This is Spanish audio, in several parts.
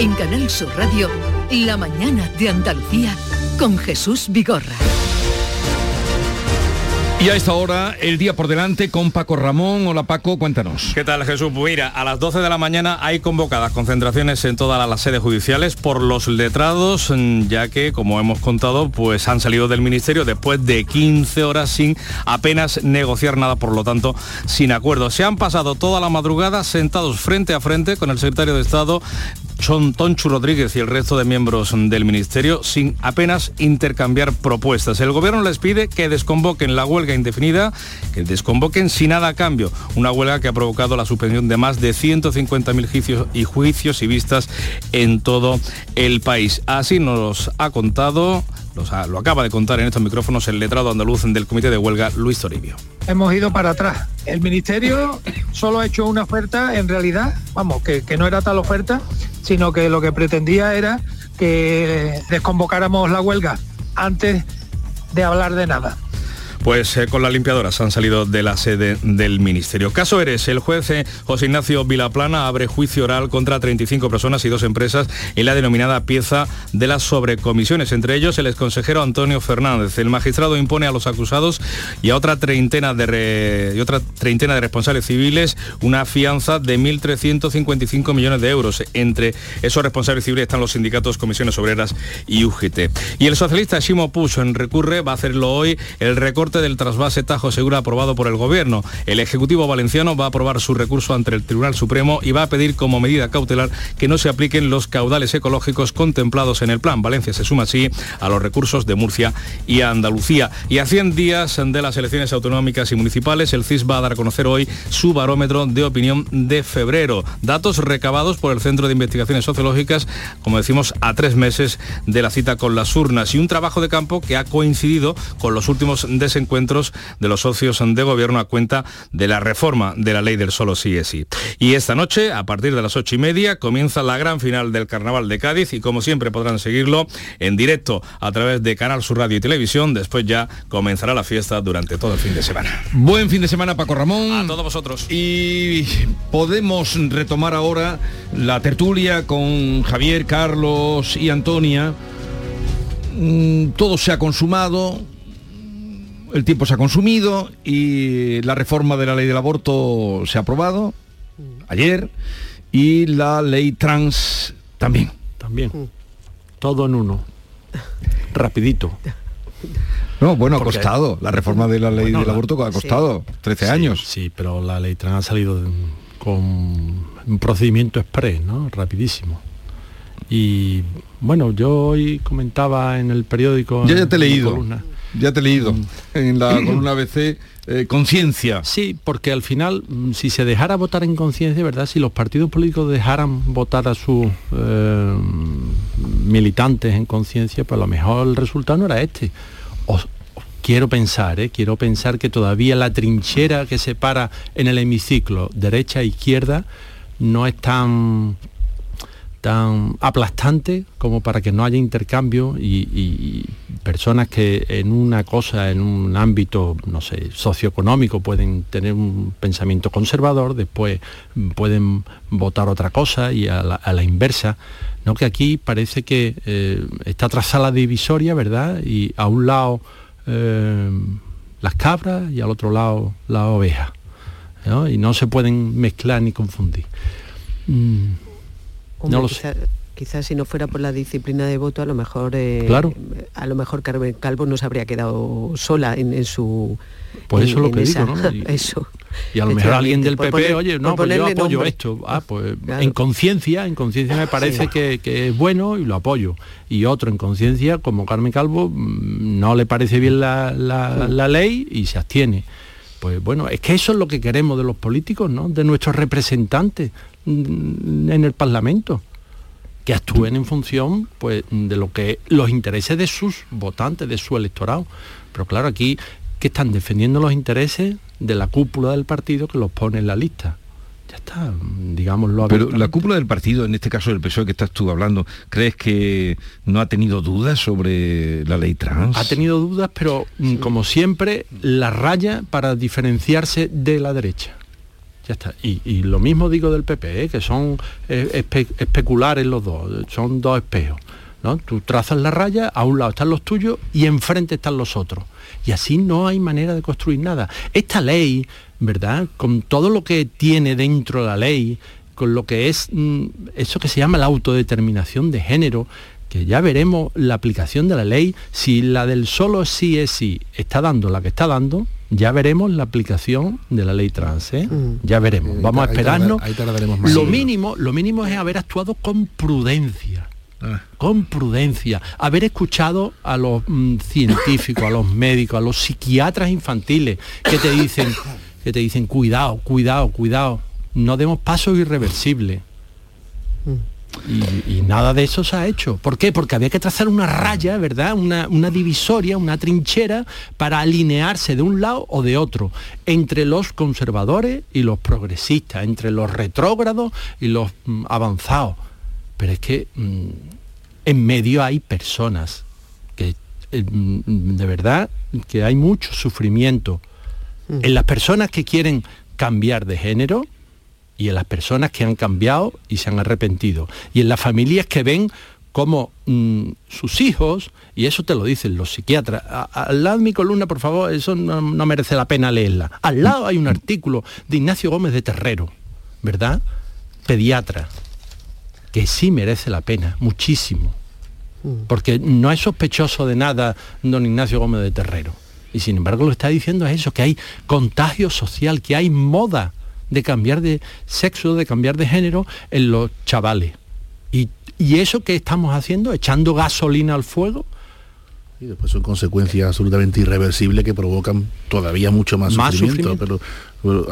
En Canal Sur Radio, La mañana de Andalucía con Jesús Vigorra. Y a esta hora, el día por delante con Paco Ramón. Hola Paco, cuéntanos. ¿Qué tal Jesús? Pues mira, a las 12 de la mañana hay convocadas concentraciones en todas las sedes judiciales por los letrados, mm, ya que, como hemos contado, pues han salido del ministerio después de 15 horas sin apenas negociar nada, por lo tanto, sin acuerdo. Se han pasado toda la madrugada sentados frente a frente con el secretario de Estado Tonchu Rodríguez y el resto de miembros del Ministerio sin apenas intercambiar propuestas. El Gobierno les pide que desconvoquen la huelga indefinida, que desconvoquen sin nada a cambio. Una huelga que ha provocado la suspensión de más de 150.000 juicios y juicios y vistas en todo el país. Así nos ha contado lo acaba de contar en estos micrófonos el letrado andaluz del Comité de Huelga, Luis Toribio. Hemos ido para atrás. El Ministerio solo ha hecho una oferta, en realidad, vamos, que, no era tal oferta, sino que lo que pretendía era que desconvocáramos la huelga antes de hablar de nada. Pues eh, con las limpiadoras han salido de la sede del Ministerio. Caso Eres, el juez eh, José Ignacio Vilaplana abre juicio oral contra 35 personas y dos empresas en la denominada pieza de las sobrecomisiones, entre ellos el exconsejero Antonio Fernández. El magistrado impone a los acusados y a otra treintena de, otra treintena de responsables civiles una fianza de 1.355 millones de euros. Entre esos responsables civiles están los sindicatos, comisiones obreras y UGT. Y el socialista Shimo Push en recurre, va a hacerlo hoy, el del trasvase Tajo Segura aprobado por el Gobierno. El Ejecutivo Valenciano va a aprobar su recurso ante el Tribunal Supremo y va a pedir como medida cautelar que no se apliquen los caudales ecológicos contemplados en el plan. Valencia se suma así a los recursos de Murcia y Andalucía. Y a 100 días de las elecciones autonómicas y municipales, el CIS va a dar a conocer hoy su barómetro de opinión de febrero. Datos recabados por el Centro de Investigaciones Sociológicas, como decimos, a tres meses de la cita con las urnas y un trabajo de campo que ha coincidido con los últimos desencuentros encuentros de los socios de gobierno a cuenta de la reforma de la ley del solo sí es sí. Y esta noche, a partir de las ocho y media, comienza la gran final del Carnaval de Cádiz y como siempre podrán seguirlo en directo a través de Canal Sur Radio y Televisión. Después ya comenzará la fiesta durante todo el fin de semana. Buen fin de semana, Paco Ramón. A todos vosotros. Y podemos retomar ahora la tertulia con Javier, Carlos y Antonia. Mm, todo se ha consumado, el tiempo se ha consumido y la reforma de la ley del aborto se ha aprobado ayer y la ley trans también. También. Todo en uno. Rapidito. No, bueno, ha costado. La reforma de la ley del aborto ha costado 13 años. Sí, pero la ley trans ha salido con un procedimiento express, ¿no? Rapidísimo. Y bueno, yo hoy comentaba en el periódico... Ya, ya te he leído. Ya te he leído mm. en la columna ABC eh, conciencia. Sí, porque al final, mm, si se dejara votar en conciencia, ¿verdad? Si los partidos políticos dejaran votar a sus eh, militantes en conciencia, pues a lo mejor el resultado no era este. quiero pensar, ¿eh? quiero pensar que todavía la trinchera que separa en el hemiciclo derecha e izquierda no es tan tan aplastante como para que no haya intercambio y, personas que en una cosa, en un ámbito, no sé, socioeconómico pueden tener un pensamiento conservador, después pueden votar otra cosa y a la, inversa. ¿no? Que aquí parece que eh, está trazada la divisoria, ¿verdad? Y a un lado eh, las cabras y al otro lado la oveja. Y no se pueden mezclar ni confundir. Mm no lo sé. Quizás si no fuera por la disciplina de voto, a lo mejor eh, claro. a lo mejor Carmen Calvo no se habría quedado sola en, su por eso lo que digo, ¿no? Y, eso. Y a lo mejor alguien del PP, oye, no, pues yo apoyo esto. Ah, pues en conciencia, en conciencia me parece que, es bueno y lo apoyo. Y otro en conciencia, como Carmen Calvo, mm, no le parece bien la, la ley y se abstiene. Pues bueno, es que eso es lo que queremos de los políticos, ¿no? De nuestros representantes en el Parlamento que actúen en función pues, de lo que los intereses de sus votantes, de su electorado. Pero claro, aquí que están defendiendo los intereses de la cúpula del partido que los pone en la lista. Ya está, digámoslo. Pero la cúpula del partido, en este caso del PSOE que estás tú hablando, ¿crees que no ha tenido dudas sobre la ley trans? Ha tenido dudas, pero mm, como siempre, la raya para diferenciarse de la derecha Y, lo mismo digo del PP, ¿eh? que son eh, especulares los dos, son dos espejos. ¿no? Tú trazas la raya, a un lado están los tuyos y enfrente están los otros. Y así no hay manera de construir nada. Esta ley, ¿verdad? Con todo lo que tiene dentro la ley, con lo que es mm, eso que se llama la autodeterminación de género, que ya veremos la aplicación de la ley, si la del solo sí es sí está dando la que está dando, ya veremos la aplicación de la ley trans, ¿eh? mm. ya veremos. Vamos a esperarnos. lo mínimo, lo mínimo es haber actuado con prudencia. Ah. Con prudencia, haber escuchado a los mm, científicos, a los médicos, a los psiquiatras infantiles que te dicen, que te dicen, cuidado, cuidado, cuidado, no demos pasos irreversibles. Y, nada de eso se ha hecho. ¿Por qué? Porque había que trazar una raya, ¿verdad? Una, divisoria, una trinchera para alinearse de un lado o de otro, entre los conservadores y los progresistas, entre los retrógrados y los mm, avanzados. Pero es que mm, en medio hay personas que eh, mm, de verdad que hay mucho sufrimiento. En las personas que quieren cambiar de género, y en las personas que han cambiado y se han arrepentido, y en las familias que ven como mm, sus hijos, y eso te lo dicen los psiquiatras, al lado de mi columna, por favor, eso no, merece la pena leerla. Al lado hay un artículo de Ignacio Gómez de Terrero, ¿verdad? Pediatra, que sí merece la pena, muchísimo. Mm. Porque no es sospechoso de nada don Ignacio Gómez de Terrero. Y sin embargo lo está diciendo es eso, que hay contagio social, que hay moda de cambiar de sexo, de cambiar de género en los chavales. Y, eso que estamos haciendo, echando gasolina al fuego, y después son consecuencias absolutamente irreversibles que provocan todavía mucho más, sufrimiento, Pero,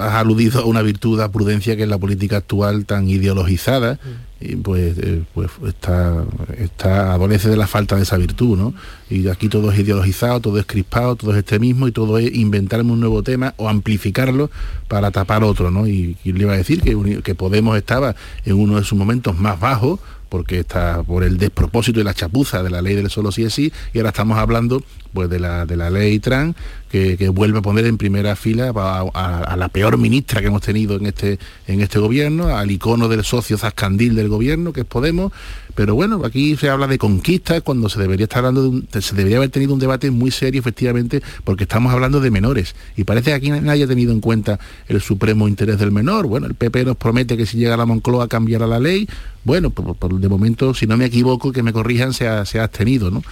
has aludido a una virtud de prudencia que es la política actual tan ideologizada, mm. y pues, eh, pues está, está, adolece de la falta de esa virtud, ¿no? Y aquí todo es ideologizado, todo es crispado, todo es extremismo y todo es inventarme un nuevo tema o amplificarlo para tapar otro, ¿no? Y, le iba a decir que, que Podemos estaba en uno de sus momentos más bajos, porque está por el despropósito y la chapuza de la ley del solo sí es sí, y ahora estamos hablando pues de la, de la ley trans, que, vuelve a poner en primera fila a, la peor ministra que hemos tenido en este, en este gobierno, al icono del socio zascandil del gobierno, que es Podemos, pero bueno, aquí se habla de conquistas cuando se debería estar hablando de se debería haber tenido un debate muy serio, efectivamente, porque estamos hablando de menores. Y parece que aquí nadie ha tenido en cuenta el supremo interés del menor. Bueno, el PP nos promete que si llega a la Moncloa cambiará la ley. Bueno, por, de momento, si no me equivoco, que me corrijan, se ha, se ha abstenido, ¿no?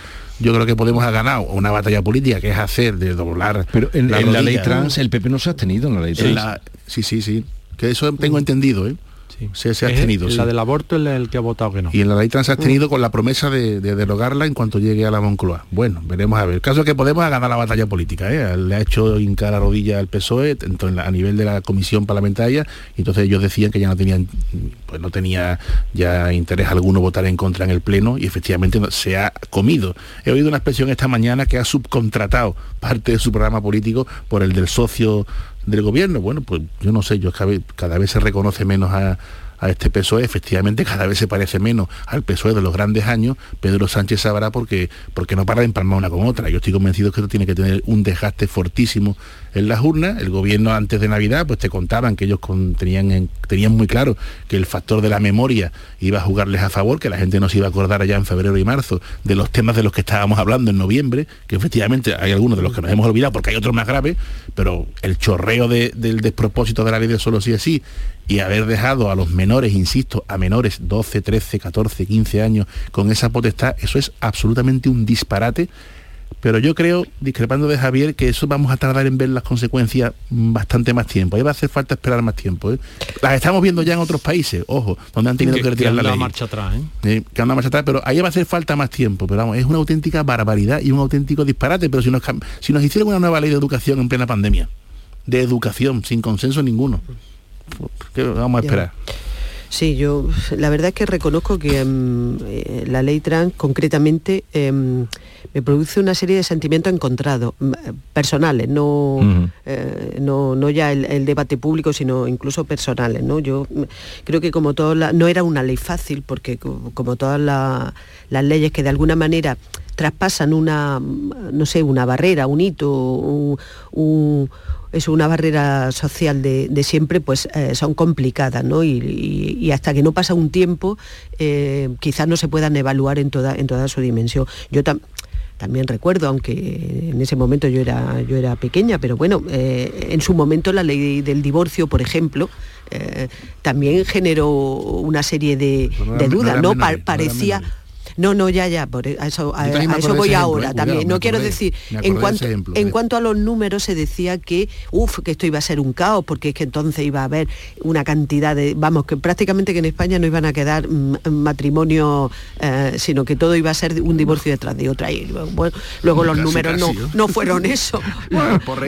Yo creo que Podemos ha ganado una batalla política que es hacer de doblar pero en la, ley trans el PP no se ha abstenido en la ley trans. sí sí sí. Que eso tengo entendido ¿eh? Se, ha tenido. La del aborto es el que ha votado que no. Y en la ley trans ha tenido con la promesa de, derogarla en cuanto llegue a la Moncloa. Bueno, veremos a ver. El caso es que Podemos ganar la batalla política. ¿eh? Le ha hecho hincar la rodilla al PSOE a nivel de la comisión parlamentaria. Y entonces ellos decían que ya no tenían, pues no tenía ya interés alguno votar en contra en el Pleno y efectivamente se ha comido. He oído una expresión esta mañana que ha subcontratado parte de su programa político por el del socio del gobierno. Bueno, pues yo no sé, yo cada vez se reconoce menos a, a este PSOE, efectivamente cada vez se parece menos al PSOE de los grandes años, Pedro Sánchez sabrá porque, porque no para de empalmar una con otra. Yo estoy convencido que esto tiene que tener un desgaste fortísimo en las urnas. El gobierno antes de Navidad pues te contaban que ellos tenían, tenían muy claro que el factor de la memoria iba a jugarles a favor, que la gente no se iba a acordar allá en febrero y marzo de los temas de los que estábamos hablando en noviembre, que efectivamente hay algunos de los que nos hemos olvidado porque hay otros más graves, pero el chorreo del despropósito de la ley de solo sí así y haber dejado a los menores, insisto, a menores 12, 13, 14, 15 años con esa potestad, eso es absolutamente un disparate. Pero yo creo, discrepando de Javier, que eso vamos a tardar en ver las consecuencias bastante más tiempo. Ahí va a hacer falta esperar más tiempo. ¿eh? Las estamos viendo ya en otros países, ojo, donde han tenido que, retirar la ley. marcha atrás, ¿eh? que anda marcha atrás, pero ahí va a hacer falta más tiempo. Pero vamos, es una auténtica barbaridad y un auténtico disparate. Pero si nos, si nos hicieran una nueva ley de educación en plena pandemia, de educación, sin consenso ninguno, ¿Qué vamos a esperar? Sí, yo la verdad es que reconozco que em, eh, la ley trans concretamente em, me produce una serie de sentimientos encontrados, personales, no, eh, no, no, ya el, debate público, sino incluso personales. ¿no? Yo creo que como todas no era una ley fácil, porque como todas las leyes que de alguna manera traspasan una, no sé, una barrera, un hito, un es una barrera social de, siempre, pues eh, son complicadas, ¿no? Y, hasta que no pasa un tiempo, eh, quizás no se puedan evaluar en toda, en toda su dimensión. Yo también recuerdo, aunque en ese momento yo era, yo era pequeña, pero bueno, eh, en su momento la ley del divorcio, por ejemplo, también generó una serie de, dudas, ¿no? parecía no, no, ya, ya, por e, eso, a, eso voy ahora ¿eh? también. no quiero decir, en cuanto, en cuanto a los números se decía que, uff, que esto iba a ser un caos, porque es que entonces iba a haber una cantidad de, vamos, que prácticamente que en España no iban a quedar mm, matrimonio, eh, sino que todo iba a ser un divorcio detrás de otra. Y bueno, luego los números no, no fueron eso.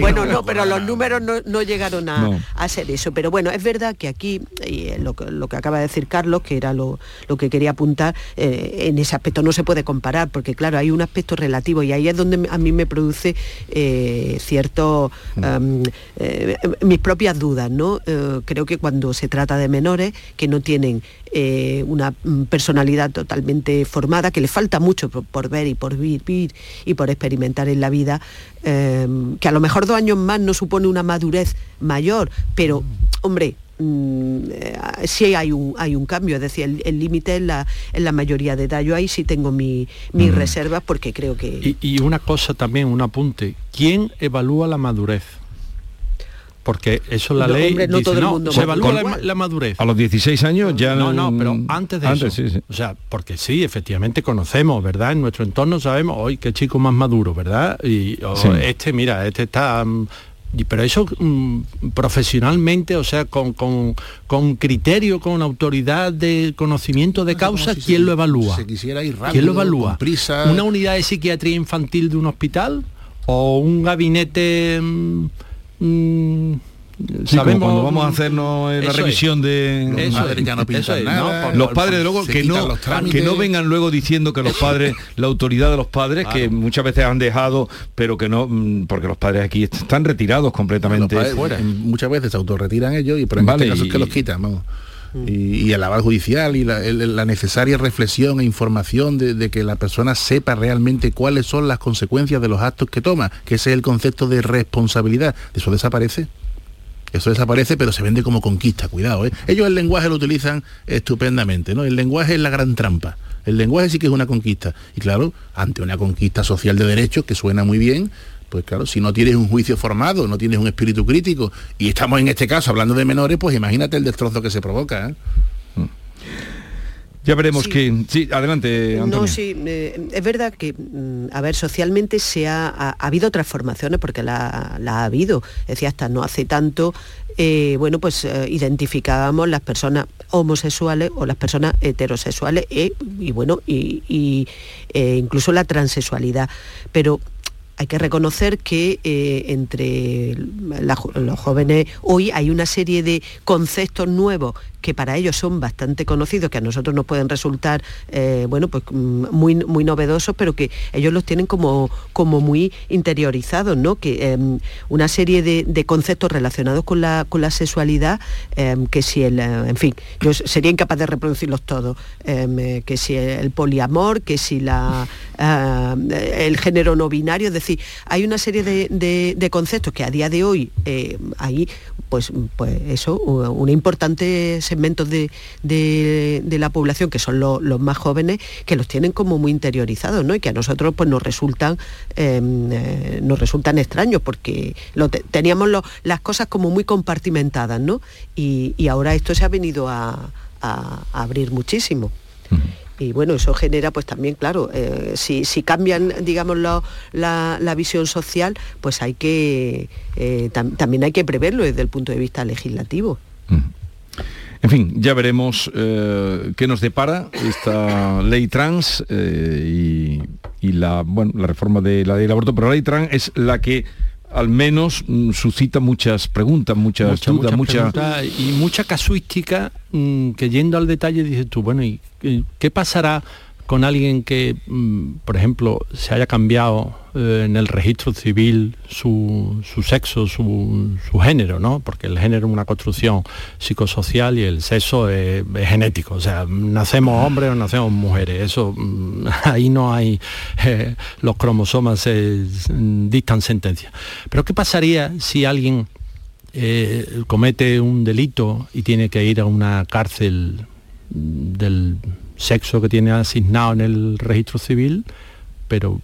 bueno, no, pero los números no, llegaron a, a, ser eso. Pero bueno, es verdad que aquí, y lo, lo, que acaba de decir Carlos, que era lo, lo que quería apuntar, eh, en esa aspecto no se puede comparar, porque claro, hay un aspecto relativo y ahí es donde a mí me produce eh, cierto mm. eh, mis propias dudas, ¿no? Eh, creo que cuando se trata de menores que no tienen una personalidad totalmente formada, que les falta mucho por, ver y por vivir y por experimentar en la vida, que a lo mejor dos años más no supone una madurez mayor, pero, hombre, Mm, eh, sí hay un, hay un cambio, es decir, el límite en la, en la mayoría de edad. Yo ahí sí tengo mis mi reservas porque creo que... Y, una cosa también, un apunte, ¿quién evalúa la madurez? Porque eso la ley no, se evalúa la, madurez. A los 16 años ya no... No, pero antes de eso. O sea, porque sí, efectivamente conocemos, ¿verdad? En nuestro entorno sabemos, hoy qué chico más maduro, ¿verdad? Y este, mira, este está mm, pero eso mm, profesionalmente, o sea, con, criterio, con autoridad de conocimiento de causa, ¿quién lo evalúa? quisiera ir ¿Quién lo evalúa? ¿Una unidad de psiquiatría infantil de un hospital? ¿O un gabinete... Mm, mm, sabemos cuando vamos a hacernos la revisión de los padres de luego que no que no vengan luego diciendo que los padres la autoridad de los padres que muchas veces han dejado pero que no mm, porque los padres aquí están retirados completamente. Fuera. Muchas veces se autorretiran ellos y pero en este caso es que los quitan vamos. Y, el aval judicial y la, necesaria reflexión e información de, de, que la persona sepa realmente cuáles son las consecuencias de los actos que toma, que ese es el concepto de responsabilidad. Eso desaparece. Eso desaparece, pero se vende como conquista, cuidado. ¿eh? Ellos el lenguaje lo utilizan estupendamente, ¿no? El lenguaje es la gran trampa. El lenguaje sí que es una conquista. Y claro, ante una conquista social de derechos que suena muy bien, pues claro, si no tienes un juicio formado, no tienes un espíritu crítico, y estamos en este caso hablando de menores, pues imagínate el destrozo que se provoca. ¿eh? Ya veremos que... Sí, adelante, Antonio. No, sí, eh, es verdad que, mm, a ver, socialmente se ha, ha, habido transformaciones, porque la, ha habido. Decía, hasta no hace tanto, eh, bueno, pues eh, identificábamos las personas homosexuales o las personas heterosexuales y, bueno, y, incluso la transexualidad. Pero hay que reconocer que entre los jóvenes hoy hay una serie de conceptos nuevos que para ellos son bastante conocidos, que a nosotros nos pueden resultar eh, bueno, pues, mm, muy, muy novedosos, pero que ellos los tienen como, como muy interiorizados, ¿no? Que em, una serie de, conceptos relacionados con la, con la sexualidad, em, que si el, eh, en fin, yo sería incapaz de reproducirlos todos, em, que si el poliamor, que si la, el género no binario, es decir, hay una serie de, conceptos que a día de hoy hay pues, pues eso, un importante segmentos de, la población, que son los más jóvenes, que los tienen como muy interiorizados, ¿no? Y que a nosotros pues nos resultan, em, eh, nos resultan extraños, porque lo teníamos las cosas como muy compartimentadas, ¿no? Y, ahora esto se ha venido a, abrir muchísimo. y bueno, eso genera pues también, claro, eh, si, cambian, digamos, la, visión social, pues hay que, eh, también hay que preverlo desde el punto de vista legislativo. En fin, ya veremos eh, qué nos depara esta ley trans y, la, bueno, la reforma de la ley del aborto, pero la ley trans es la que al menos mm, suscita muchas preguntas, muchas dudas, mucha... y mucha casuística mm, que yendo al detalle dices tú, bueno, ¿y qué pasará con alguien que, mm, por ejemplo, se haya cambiado eh, en el registro civil su, sexo, su, género, ¿no? Porque el género es una construcción psicosocial y el sexo es, genético. O sea, nacemos hombres o nacemos mujeres. Eso, mm, ahí no hay, eh, los cromosomas dictan sentencia. Pero ¿qué pasaría si alguien eh, comete un delito y tiene que ir a una cárcel del sexo que tiene asignado en el registro civil, pero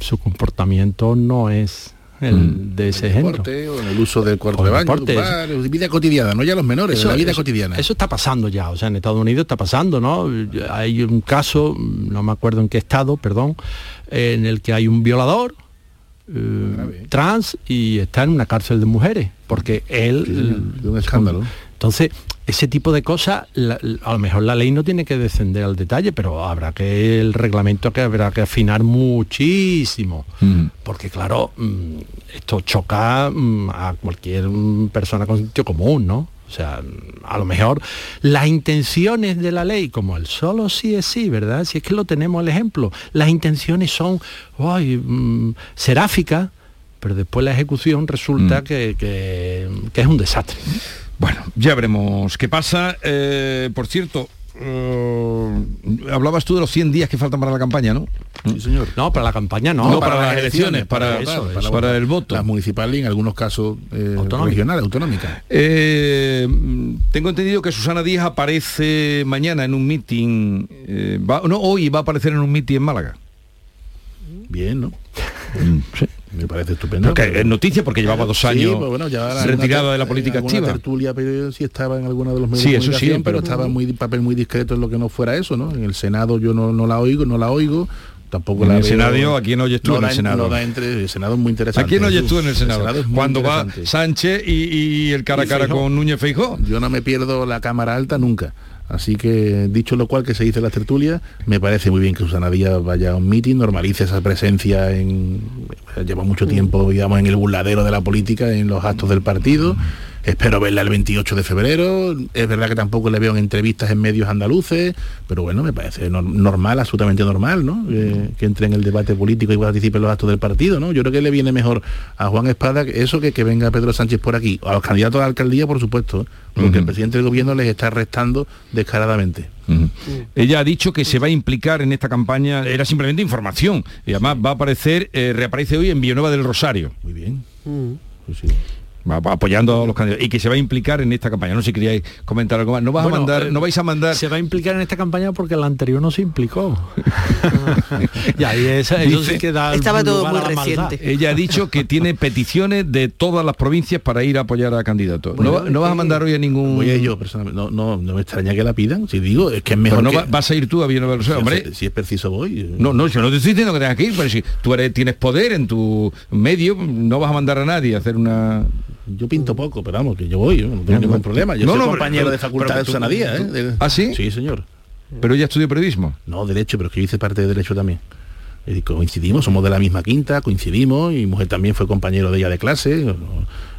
su comportamiento no es el Mm. de ese el género. deporte o en el uso del cuarto O de baño, deporte, bar, vida cotidiana, no ya los menores, la vida cotidiana. Eso está pasando ya, o sea, en Estados Unidos está pasando, ¿no? Hay un caso, no me acuerdo en qué estado, perdón, en el que hay un violador eh, trans y está en una cárcel de mujeres, porque él... Sí, de un escándalo. Entonces, ese tipo de cosas, la- a lo mejor la ley no tiene que descender al detalle, pero habrá que, el reglamento que habrá que afinar muchísimo. Porque claro, mm, esto choca mm, a cualquier mm, persona con sentido común, ¿no? O sea, mm, a lo mejor las intenciones de la ley, como el solo sí es sí, ¿verdad? Si es que lo tenemos el ejemplo, las intenciones son ay, mm, seráficas, pero después la ejecución resulta que, que- que es un desastre. Bueno, ya veremos qué pasa. Eh, por cierto, eh, hablabas tú de los 100 días que faltan para la campaña, ¿no? Sí, señor. No, para la campaña no. No, para las elecciones, para- eso, votar, eso. para el voto. Las municipales y en algunos casos eh, regionales, autonómicas. Eh, mm, tengo entendido que Susana Díaz aparece mañana en un meeting, eh, va- no, hoy va a aparecer en un meeting en Málaga. Bien, ¿no? Sí. Me parece estupendo. Porque es noticia porque llevaba dos Sí, años pues bueno, ya la- retirada de la política alguna activa. tertulia, pero sí estaba en alguna de los medios Sí, de eso sí, pero, pero- estaba muy papel muy discreto en lo que no fuera eso, ¿no? En el Senado yo no, no la oigo, no la oigo, tampoco En la el Senado, ¿a quién oyes tú no en el Senado? no entre, el Senado es muy interesante. ¿A quién oyes tú en el Senado? Cuando va. Sánchez y, y el cara a cara con Núñez Feijó. Yo no me pierdo la cámara alta nunca. Así que, dicho lo cual que se dice en las tertulias, me parece muy bien que Susana Díaz vaya a un meeting, normalice esa presencia en... Lleva mucho tiempo, digamos, en el burladero de la política, en los actos del partido. Espero verla el 28 de febrero. Es verdad que tampoco le veo en entrevistas en medios andaluces, pero bueno, me parece nor- normal, absolutamente normal, ¿no? Que, que entre en el debate político y participe en los actos del partido, ¿no? Yo creo que le viene mejor a Juan Espada que eso que que venga Pedro Sánchez por aquí. A los candidatos a la alcaldía, por supuesto, porque Ujú. el presidente del gobierno les está restando descaradamente. Ella ha dicho que se va a implicar en esta campaña, era simplemente información, y además va a aparecer, eh, reaparece hoy en Villanueva del Rosario, Muy bien. Pues sí. Apoyando a los candidatos, y que se va a implicar en esta campaña. No sé si queríais comentar algo más. No vas Bueno, a mandar, eh, no vais a mandar. Se va a implicar en esta campaña porque la anterior no se implicó. y ahí esa- eso Dice- sí que da Estaba todo muy maldad. reciente. Ella ha dicho que tiene peticiones de todas las provincias para ir a apoyar a candidatos. no, va- no vas a mandar hoy a ningún. Voy a yo personalmente. No, no, no me extraña que la pidan. Si digo, es que es mejor. Pero no que- va- vas a ir tú a Villanueva Rosario, hombre. si, si es preciso voy. No, no, yo no te estoy diciendo que tengas que ir, pero si tú eres, tienes poder en tu medio, no vas a mandar a nadie a hacer una... Yo pinto poco, pero vamos, que yo voy, yo no tengo ningún problema. Yo No, soy no, compañero pero- de facultad de Díaz, ¿eh? ¿Ah, sí? Sí, señor. Pero ella estudió periodismo. No, derecho, pero es que yo hice parte de derecho también. Y coincidimos, somos de la misma quinta, coincidimos, y mi mujer también fue compañero de ella de clase.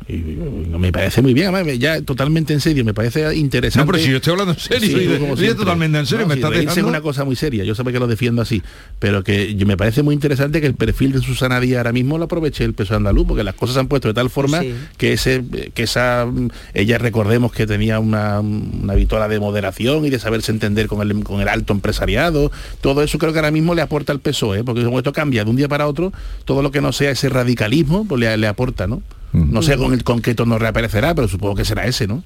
Y, y me parece muy bien, además, ya totalmente en serio, me parece interesante. No, pero si yo estoy hablando en serio, Sí, como totalmente en serio, No, me reírse dejando... es una cosa muy seria, yo sé que lo defiendo así, pero que yo- me parece muy interesante que el perfil de Susana Díaz ahora mismo lo aproveche el peso andaluz, porque las cosas se han puesto de tal forma Sí. que ese que esa ella recordemos que tenía una, una vitola de moderación y de saberse entender con el, con el alto empresariado, todo eso creo que ahora mismo le aporta al PSOE, ¿eh? Porque esto cambia de un día para otro, todo lo que no sea ese radicalismo, pues le, le aporta, ¿no? No sé con el con qué tono reaparecerá, pero supongo que será ese, ¿no?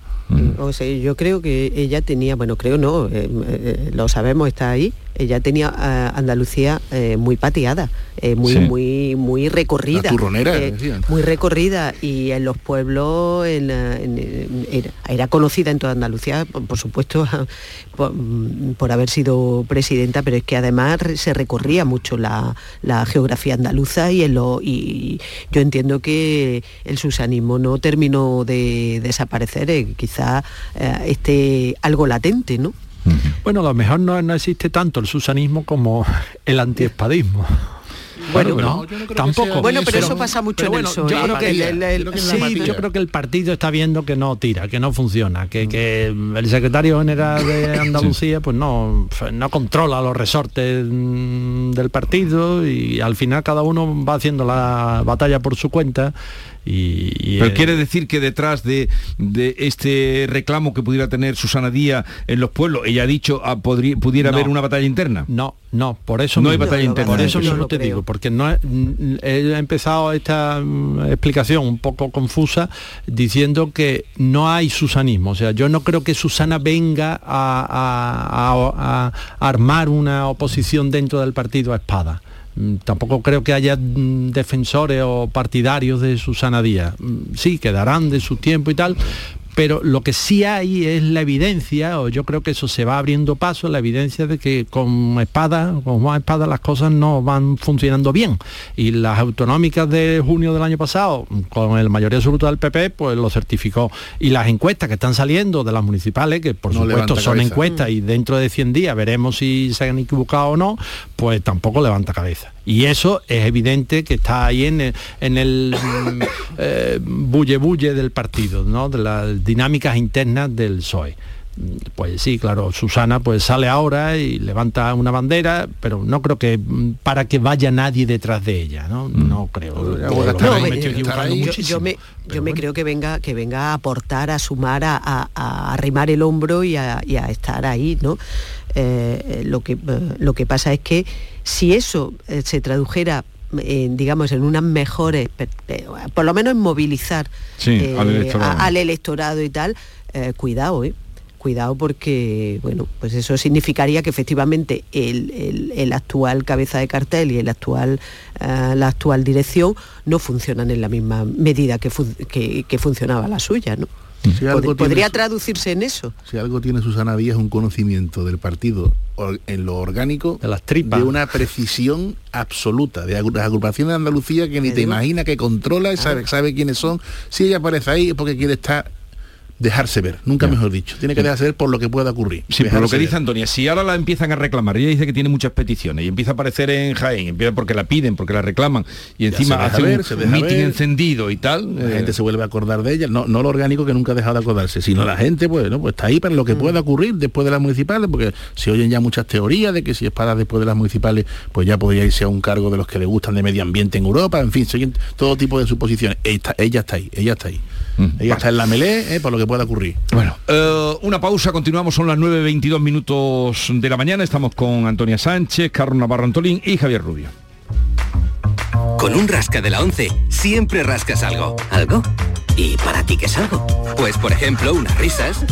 O sea, yo creo que ella tenía, bueno, creo no, eh, eh, lo sabemos, está ahí, ella tenía a Andalucía eh, muy pateada, eh, muy, Sí. muy, muy recorrida. Eh, muy recorrida y en los pueblos en, en- en- era, era conocida en toda Andalucía, por, por supuesto, por, mm, por haber sido presidenta, pero es que además se recorría mucho la, la geografía andaluza y, en lo, y yo entiendo que el susanismo no terminó de desaparecer, eh, quizá eh, esté algo latente, ¿no? Bueno, a lo mejor no, no existe tanto el susanismo como el antiespadismo. Bueno, no, no, tampoco. Bueno, pero eso. eso pasa mucho Pero en bueno, el PSOE. yo creo que El- el- el- creo Sí, yo creo que el partido está viendo que no tira, que no funciona, que, que el secretario general de Andalucía pues no, no controla los resortes mm, del partido y al final cada uno va haciendo la batalla por su cuenta Y, Pero quiere decir que detrás de, de, este reclamo que pudiera tener Susana Díaz en los pueblos, ella ha dicho, ah, podría, pudiera haber una batalla interna. No, no, por eso no hay batalla interna. Por eso mismo te digo, porque no he empezado esta mm, explicación un poco confusa diciendo que no hay susanismo. O sea, yo no creo que Susana venga a, a armar una oposición dentro del partido a espada. Mm, tampoco creo que haya mm, defensores o partidarios de Susana Díaz. Mm, sí, quedarán de su tiempo y tal, pero lo que sí hay es la evidencia, o yo creo que eso se va abriendo paso, la evidencia de que con espada, con más espada las cosas no van funcionando bien. Y las autonómicas de junio del año pasado, con el mayoría absoluta del PP, pues lo certificó. Y las encuestas que están saliendo de las municipales, que por supuesto son encuestas y dentro de 100 días veremos si se han equivocado o no, pues tampoco levanta cabeza. Y eso es evidente que está ahí en el, en el mm, eh, bulle bulle del partido, ¿no? de las dinámicas internas del PSOE pues sí, claro, Susana pues sale ahora y levanta una bandera, pero no creo que mm, para que vaya nadie detrás de ella, ¿no? Mm. No creo. yo, me, yo me creo que venga, que venga a aportar, a sumar, a, a, arrimar el hombro y a, estar ahí, ¿no? Eh, lo, que, eh, lo que pasa es que si eso eh, se tradujera digamos, en unas mejores, por lo menos en movilizar al, electorado. y tal, cuidado, ¿eh? Cuidado porque, bueno, pues eso significaría que efectivamente el, actual cabeza de cartel y el actual, eh, la actual dirección no funcionan en la misma medida que, que, funcionaba la suya, ¿no? podría traducirse en eso. Si algo tiene Susana Díaz un conocimiento del partido en lo orgánico, de las tripas, de una precisión absoluta, de las agrupaciones de Andalucía que ni te imaginas que controla, y sabe, sabe quiénes son. Si ella aparece ahí es porque quiere estar dejarse ver, nunca mejor dicho. Tiene que dejarse ver por lo que pueda ocurrir. Sí, por lo que dice Antonia, si ahora la empiezan a reclamar, ella dice que tiene muchas peticiones y empieza a aparecer en Jaén, empieza porque la piden, porque la reclaman y encima hace un mitin encendido y tal. La gente eh, se vuelve a acordar de ella, no, no lo orgánico que nunca ha dejado de acordarse, sino la gente, pues, ¿no? pues está ahí para lo que mm. pueda ocurrir después de las municipales, porque se oyen ya muchas teorías de que si es para después de las municipales, pues ya podría irse a un cargo de los que le gustan de medio ambiente en Europa, en fin, se oyen todo tipo de suposiciones. ella está ahí, ella está ahí. Ella está en la melé eh, por lo que pueda ocurrir. Bueno, eh, una pausa, continuamos, son las 9.22 minutos de la mañana, estamos con Antonia Sánchez, Carlos Navarro Antolín y Javier Rubio. Con un rasca de la 11 siempre rascas algo. ¿Algo? ¿Y para ti qué es algo? Pues por ejemplo unas risas,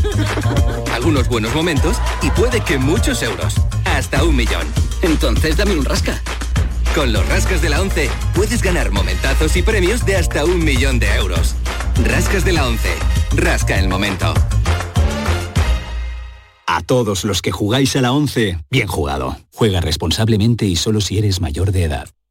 algunos buenos momentos y puede que muchos euros. Hasta un millón. Entonces dame un rasca. Con los rascas de la 11 puedes ganar momentazos y premios de hasta un millón de euros. Rascas de la 11. Rasca el momento. A todos los que jugáis a la 11, bien jugado. Juega responsablemente y solo si eres mayor de edad.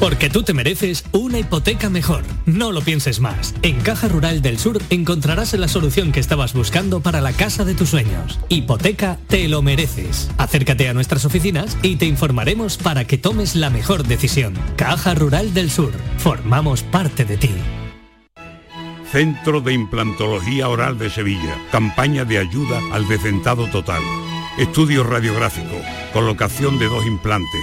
Porque tú te mereces una hipoteca mejor. No lo pienses más. En Caja Rural del Sur encontrarás la solución que estabas buscando para la casa de tus sueños. Hipoteca te lo mereces. Acércate a nuestras oficinas y te informaremos para que tomes la mejor decisión. Caja Rural del Sur. Formamos parte de ti. Centro de Implantología Oral de Sevilla. Campaña de ayuda al decentado total. Estudio radiográfico. Colocación de dos implantes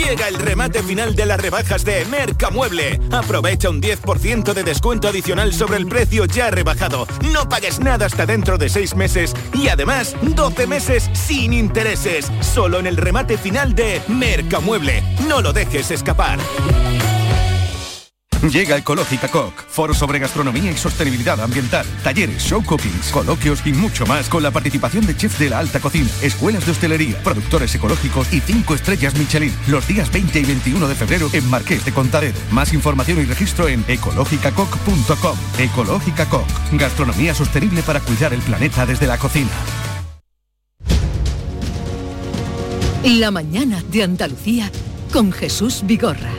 Llega el remate final de las rebajas de Mercamueble. Aprovecha un 10% de descuento adicional sobre el precio ya rebajado. No pagues nada hasta dentro de 6 meses y además 12 meses sin intereses. Solo en el remate final de Mercamueble. No lo dejes escapar. Llega Ecológica Coc, foro sobre gastronomía y sostenibilidad ambiental, talleres, show cookings, coloquios y mucho más con la participación de chefs de la alta cocina, escuelas de hostelería, productores ecológicos y 5 estrellas Michelin, los días 20 y 21 de febrero en Marqués de Contadero. Más información y registro en ecológicacoc.com. Ecológica Coc, gastronomía sostenible para cuidar el planeta desde la cocina. La mañana de Andalucía con Jesús Vigorra.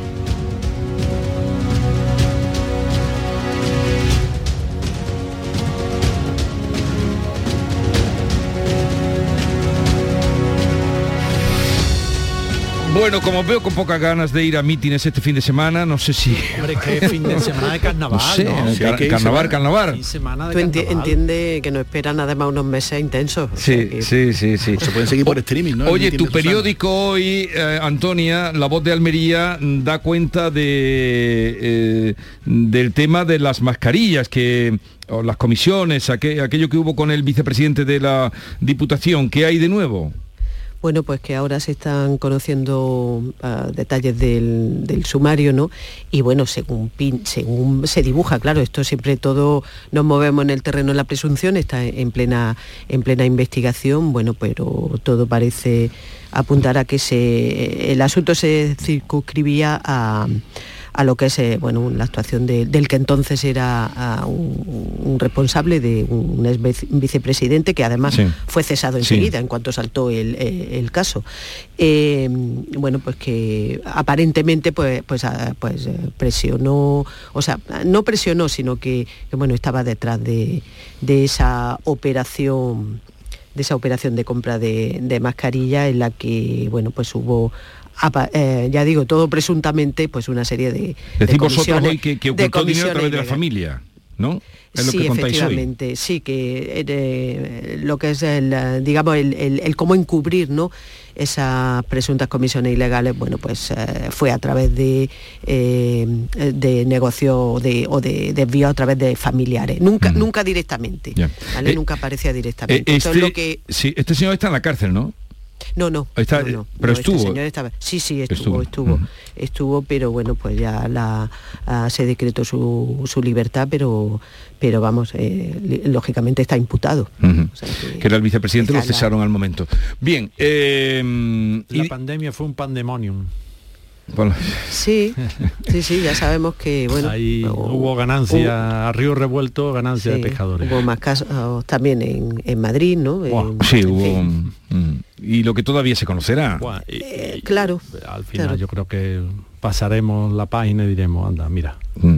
Bueno, como veo con pocas ganas de ir a mítines este fin de semana, no sé si... Hombre, que fin de semana de carnaval, No sé, ¿no? car- carnaval, carnaval. Fin semana de Tú enti- carnaval. entiende que nos esperan además unos meses intensos. o sea Sí, que- sí, sí, sí. Se pueden seguir por streaming, ¿no? Oye, tu periódico hoy, eh, Antonia, La Voz de Almería, mm, da cuenta de eh, del tema de las mascarillas que o las comisiones, aqu- aquello que hubo con el vicepresidente de la Diputación. ¿Qué hay de nuevo? Bueno, pues que ahora se están conociendo ah, detalles del, del sumario, ¿no? Y bueno, según, pin- según se dibuja, claro, esto siempre todo nos movemos en el terreno de la presunción, está en plena, en plena investigación, bueno, pero todo parece apuntar a que se, el asunto se circunscribía a a lo que es eh, bueno la actuación de- del que entonces era ah, un, un responsable de un ex vice- vicepresidente que además Sí. fue cesado Sí. enseguida en cuanto saltó el, eh, el caso. Eh, bueno, pues que aparentemente pues, pues, ah, pues eh, presionó, o sea, no presionó, sino que, que, bueno, estaba detrás de, de esa operación de esa operación de compra de, de mascarilla en la que bueno pues hubo eh, ya digo todo presuntamente pues una serie de, de Decís vosotros comisiones- hoy que, que ocultó dinero a través de la familia, ¿no? Es lo sí, que contáis hoy. efectivamente, sí, que eh, lo que es el, digamos, el, el- el cómo encubrir ¿no? esas presuntas comisiones ilegales, bueno, pues eh, fue a través de, eh, de negocio de, o de desvío a través de familiares, nunca, nunca directamente, nunca aparecía directamente. Eso es este, lo que sí, este señor está en la cárcel, ¿no? No, no. Está- no, no, pero no, este estuvo. señor estaba- sí, sí, estuvo, Estuvo, estuvo, pero bueno, pues ya la, ah, se decretó su, su libertad, pero, pero vamos, eh, lógicamente está imputado. Ujú. O sea que- que era el vicepresidente, lo la- cesaron al momento. Bien, eh, La y- pandemia fue un pandemonium. Bueno, Sí, sí, sí, ya sabemos que bueno. Ahí hubo ganancia, a río revuelto, ganancia sí, de pescadores. Hubo más casos también en, en Madrid, ¿no? En- sí, en hubo... fin. y lo que todavía se conocerá. Eh, claro. Al final claro. yo creo que pasaremos la página y diremos, anda, mira. Mm.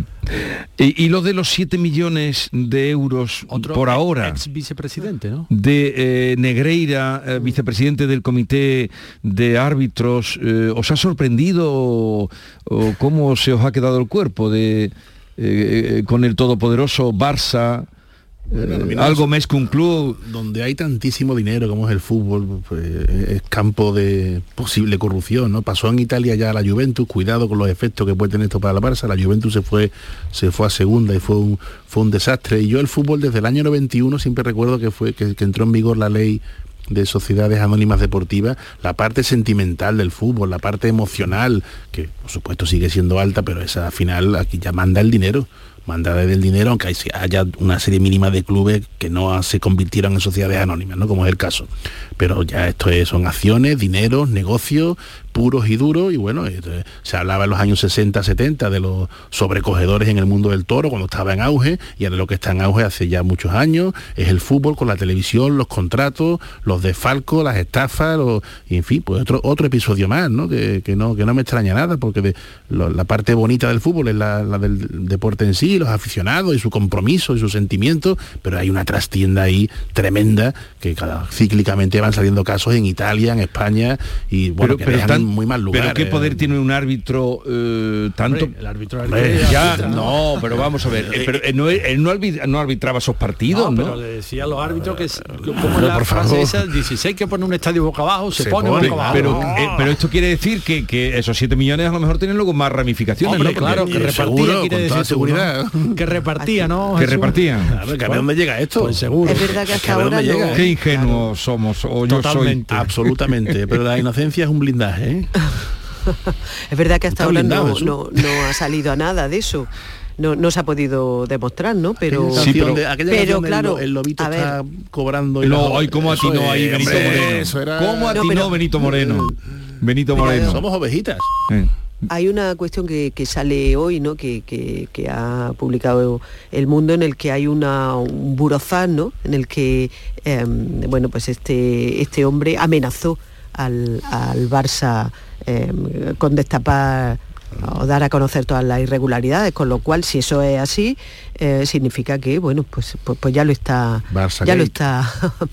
Y, y lo de los 7 millones de euros por ahora Ex vicepresidente, ¿no? de eh, Negreira, eh, vicepresidente del comité de árbitros, eh, ¿os ha sorprendido o, o cómo se os ha quedado el cuerpo de eh, eh, con el todopoderoso Barça? Bueno, eh, mira, algo más que un club donde hay tantísimo dinero como es el fútbol, pues, es campo de posible corrupción, ¿no? Pasó en Italia ya la Juventus, cuidado con los efectos que puede tener esto para la Barça, la Juventus se fue, se fue a segunda y fue un, fue un desastre. Y yo el fútbol desde el año 91 siempre recuerdo que fue que, que entró en vigor la ley de sociedades anónimas deportivas, la parte sentimental del fútbol, la parte emocional, que por supuesto sigue siendo alta, pero esa al final aquí ya manda el dinero manda desde el dinero, aunque hay- haya una serie mínima de clubes que no se convirtieron en sociedades anónimas, ¿no? Como es el caso. Pero ya esto es- son acciones, dinero, negocios puros y duros, y bueno, es- se hablaba en los años 60, 70 de los sobrecogedores en el mundo del toro cuando estaba en auge, y ahora lo que está en auge hace ya muchos años es el fútbol con la televisión, los contratos, los desfalcos, las estafas, los- y en fin, pues otro, otro episodio más, ¿no? Que, que no, que no me extraña nada, porque de- lo- la parte bonita del fútbol es la, la del deporte en sí, los aficionados y su compromiso y su sentimiento, pero hay una trastienda ahí tremenda que cada, cíclicamente van saliendo casos en Italia, en España y bueno, que dejan tan- muy mal lugar. Pero qué eh. poder tiene un árbitro eh, tanto. Hombre, el árbitro Hombre, arbitra- ya, arbitra, no, pero vamos a ver. eh, pero él no, él no arbit- no arbitraba esos partidos, No, ¿no? pero le decía a los árbitros que como la por frase favor. esa dice si hay que poner un estadio boca abajo se, Se pone, pone, boca abajo pero, No. eh, pero esto quiere decir que, que esos 7 millones a lo mejor tienen luego más ramificaciones, Hombre, ¿no? Claro, que repartía, quiere decir tú, ¿no? Que repartía, ¿no? Que Jesús? repartían. Claro, que a ver dónde llega esto. Pues seguro. Es verdad que hasta a ver ahora no. Qué ingenuos somos, o yo soy. Totalmente. Absolutamente, pero la inocencia es un blindaje, ¿eh? es verdad que hasta Está ahora blindado, no, no, no ha salido a nada de eso. No, no se ha podido demostrar, ¿no? Pero, Sí, pero- de- aquella pero canción del claro, lo- el lobito a ver. está cobrando y No, ay, cómo Eso atinó ahí es, Benito hombre, Moreno. eso era- ¿Cómo No, atinó pero- Benito Moreno? Benito Moreno. Somos ovejitas. Eh. Hay una cuestión que, que sale hoy, ¿no? Que, que- que ha publicado El Mundo, en el que hay una, un burozán, ¿no? En el que, em, bueno, pues este, este hombre amenazó al, al Barça em, con destapar o dar a conocer todas las irregularidades, con lo cual, si eso es así, eh, significa que, bueno, pues, pues, pues ya lo está, Barça ya lo está,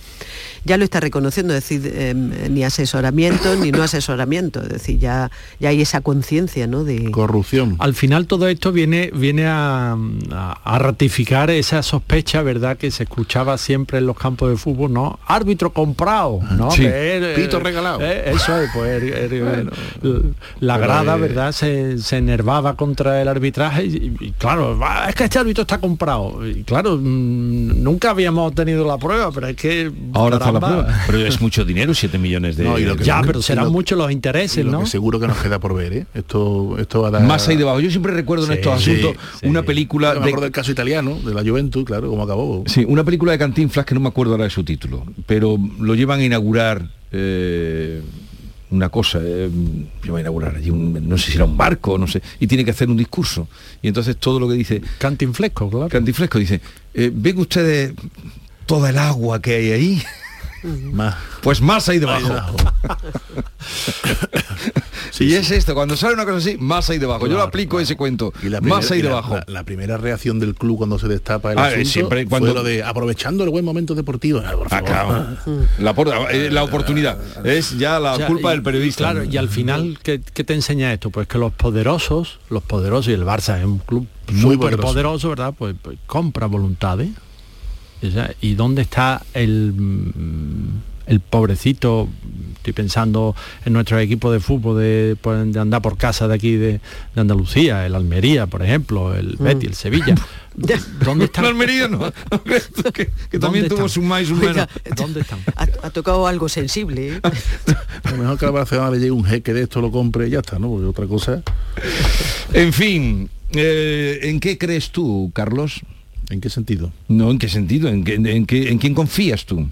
ya lo está reconociendo, es decir, em, ni asesoramiento ni no asesoramiento, es decir, ya, ya hay esa conciencia, ¿no? De, Corrupción. Al final todo esto viene, viene a, a- a ratificar esa sospecha, ¿verdad? Que se escuchaba siempre en los campos de fútbol, ¿no? Árbitro comprado, ¿no? Sí. Que Pito eh, regalado. eh, eso es, pues la grada, eh, ¿verdad? Se, se enervaba contra el arbitraje y, y claro, "Ah, es que este árbitro está comprado. Y claro, mm, nunca habíamos tenido la prueba, pero es que... Ahora está la prueba. Pero es mucho dinero, 7 millones de No, y lo que- Ya, pero serán lo- muchos los intereses, lo ¿no? que seguro que nos queda por ver, ¿eh? Esto, esto va a dar... Más ahí debajo. Yo siempre recuerdo en Sí, estos sí, asuntos sí. una película Me de, acuerdo del caso italiano, de la Juventus, claro, cómo acabó. Sí, una película de Cantinflas que no me acuerdo ahora de su título, pero lo llevan a inaugurar eh, una cosa, eh, llevan a inaugurar allí, un- no sé si era un barco, no sé, y tiene que hacer un discurso. Y entonces todo lo que dice Cantinflesco, claro. Cantinflesco dice, eh, ¿ven ustedes toda el agua que hay ahí? Más. Pues más ahí debajo. debajo. y es esto, cuando sale una cosa así, más ahí debajo. Yo lo aplico ese cuento. Y la más ahí y debajo. La, la primera reacción del club cuando se destapa el Ah, eh, asunto siempre fue cuando- lo de aprovechando el buen momento deportivo. Ah, por Ah, favor. claro. La, por- eh, la oportunidad. Es ya la O sea, culpa y- del periodista. Claro, y al final, ¿qué, qué te enseña esto? Pues que los poderosos, los poderosos, y el Barça es un club Muy poderoso. poderoso, ¿verdad? Pues, pues compra voluntades. ¿Y dónde está el, mm, el pobrecito? Estoy pensando en nuestro equipo de fútbol de, pues, de andar por casa de aquí de, de Andalucía, el Almería, por ejemplo, el Betis, el Sevilla. ¿Dónde está? El Almería no. que, que también ¿Dónde tuvo están? su más y su menos. Oiga, ¿Dónde están? ha, ha tocado algo sensible. ¿eh? A lo mejor que a Barcelona le llegue un jeque de esto, lo compre y ya está, ¿no? Porque otra cosa... En fin, eh, ¿en qué crees tú, Carlos? ¿En qué sentido? No, ¿en qué sentido? ¿En, qué- en, qué- en quién confías tú?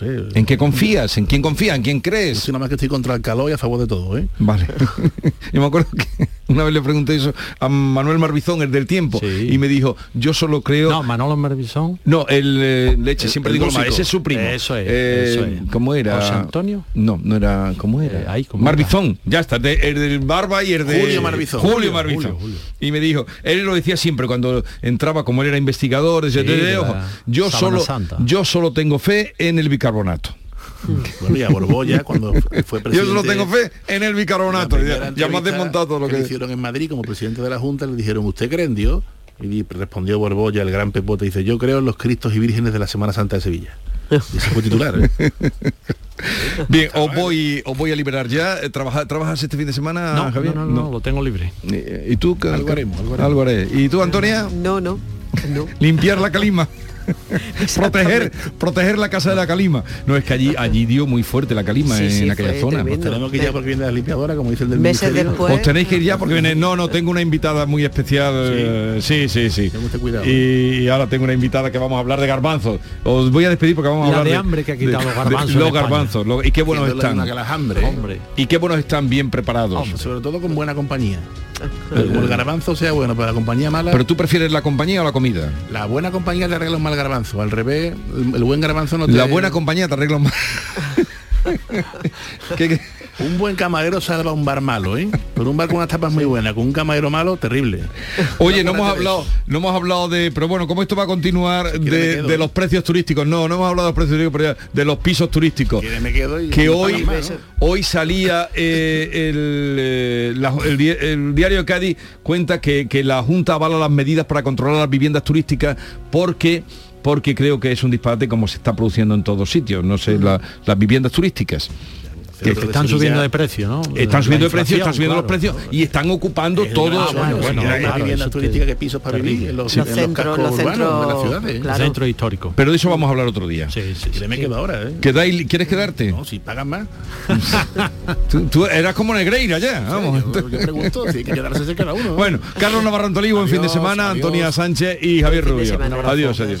No sé. ¿En qué confías? ¿En quién confías? ¿En quién Yo crees? soy nada más que estoy contra el calor y a favor de todo, ¿eh? Vale. Yo me acuerdo que una vez le pregunté eso a Manuel Marbizón, el del tiempo, Sí. y me dijo, yo solo creo... No, Manolo Marvisón. No, el eh, leche, El- siempre el digo músico. ese es su primo. Eso es, Eh, eso es. ¿Cómo era? ¿José Antonio? No, no era, ¿cómo era? Eh, ay, ¿cómo Marbizón, ya está, de- el del Barba y el de Julio Marbizón. Julio, Julio, Marbizón. Julio, Julio. Y me dijo, él lo decía siempre cuando entraba, como él era investigador, decía, Sí, "Te- te- de ojo, la yo solo, Santa. yo solo tengo fe en el bicarbonato. Bueno, y a Borbolla, cuando fue presidente... Yo solo tengo fe en el bicarbonato. Ya, ya me has entrevista desmontado todo lo que que... hicieron en Madrid como presidente de la Junta, le dijeron, ¿usted cree en Dios? Y di- respondió Borbolla, el gran pepote, dice, yo creo en los Cristos y Vírgenes de la Semana Santa de Sevilla. Y ese fue titular, ¿eh? Bien, os voy, os voy a liberar ya. Eh, ¿Trabaja- ¿Trabajas este fin de semana, No, Javier? no, no, no, lo tengo libre. Eh, ¿Y tú? Algo haremos, algo haremos. Algo haré. ¿Y tú, Antonia? No, no, no. Limpiar la calima. proteger, proteger la casa de la calima. No, es que allí, allí dio muy fuerte la calima Sí, en sí, aquella zona. tremendo. Tenemos que ir ya porque viene la limpiadora, como dice el del Meses después. Os tenéis que ir ya porque viene. No, no, tengo una invitada muy especial. eh, Sí, sí, sí. Tenga usted cuidado. Y ahora tengo una invitada que vamos a hablar de garbanzos. Os voy a despedir porque vamos a La hablar de hambre que ha quitado los garbanzos de en los España. garbanzos. lo- y qué buenos están. ¿eh? Hombre. Y qué buenos están bien preparados. Sobre todo con buena compañía. Pero como el garbanzo sea bueno, pero la compañía mala, Pero tú prefieres la compañía o la comida? la buena compañía te arregla un mal garbanzo. Al revés, el, buen garbanzo no te... La buena compañía te arregla un- ¿Qué, qué? Un buen camarero salva un bar malo, ¿eh? Con un bar con unas tapas muy buenas, con un camarero malo, terrible. Oye, no hemos hablado, no hemos hablado de, pero bueno, ¿cómo esto va a continuar de, de los precios turísticos? No, no hemos hablado de los precios turísticos, pero de los pisos turísticos. Me quedo y- Que hoy, pagan más, ¿no? hoy salía eh, el, eh, la- el di- el diario de Cádiz cuenta que, que la Junta avala las medidas para controlar las viviendas turísticas porque porque creo que es un disparate como se está produciendo en todos sitios, no sé, la- las viviendas turísticas. Que están subiendo de precio, ¿no? Están subiendo de precio, están subiendo los claro. precios y están ocupando todo. Ah, bueno, bueno, hay más claro, viviendas eso te- turísticas que pisos para vivir en los, en los cascos urbanos de las ciudades. claro. Centro histórico. Pero de eso vamos a hablar otro día. Sí, sí, Que me quedo ahora, ¿eh? ¿Quedáis- ¿Quieres quedarte? No, si pagan más. Tú, tú eras como Negreira ya, vamos. Yo, yo pregunto si hay que quedarse cerca cada uno. ¿no? Bueno, Carlos Navarro Antolí, buen fin de semana, adiós. Antonia Sánchez y Javier Rubio. Adiós, adiós.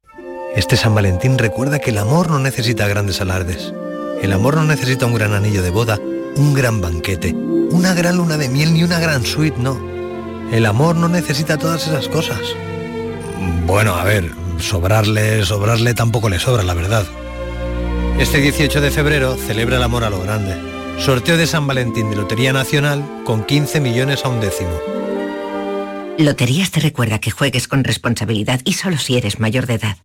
Este San Valentín recuerda que el amor no necesita grandes alardes. El amor no necesita un gran anillo de boda, un gran banquete, una gran luna de miel ni una gran suite, no. El amor no necesita todas esas cosas. Bueno, a ver, sobrarle, sobrarle tampoco le sobra, la verdad. Este 18 de febrero celebra el amor a lo grande. Sorteo de San Valentín de Lotería Nacional con 15 millones a un décimo. Loterías te recuerda que juegues con responsabilidad y solo si eres mayor de edad.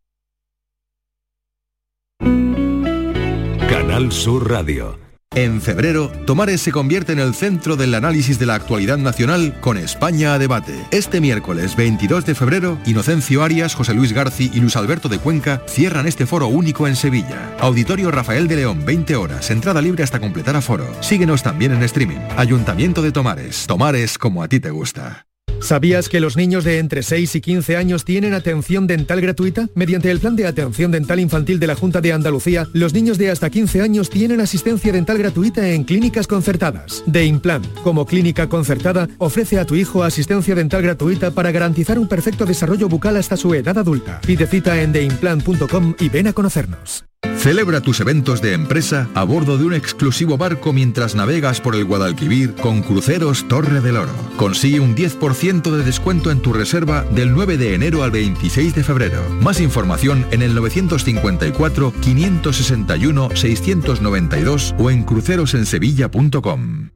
Sur Radio. En febrero, Tomares se convierte en el centro del análisis de la actualidad nacional con España a debate. Este miércoles 22 de febrero, Inocencio Arias, José Luis Garci y Luis Alberto de Cuenca cierran este foro único en Sevilla. Auditorio Rafael de León, 20 horas, entrada libre hasta completar aforo. Síguenos también en streaming. Ayuntamiento de Tomares. Tomares como a ti te gusta. ¿Sabías que los niños de entre 6 y 15 años tienen atención dental gratuita? Mediante el Plan de Atención Dental Infantil de la Junta de Andalucía, los niños de hasta 15 años tienen asistencia dental gratuita en clínicas concertadas. De Implant, como clínica concertada, ofrece a tu hijo asistencia dental gratuita para garantizar un perfecto desarrollo bucal hasta su edad adulta. Pide cita en theimplant.com y ven a conocernos. Celebra tus eventos de empresa a bordo de un exclusivo barco mientras navegas por el Guadalquivir con Cruceros Torre del Oro. Consigue un 10% de descuento en tu reserva del 9 de enero al 26 de febrero. Más información en el 954-561-692 o en crucerosensevilla.com.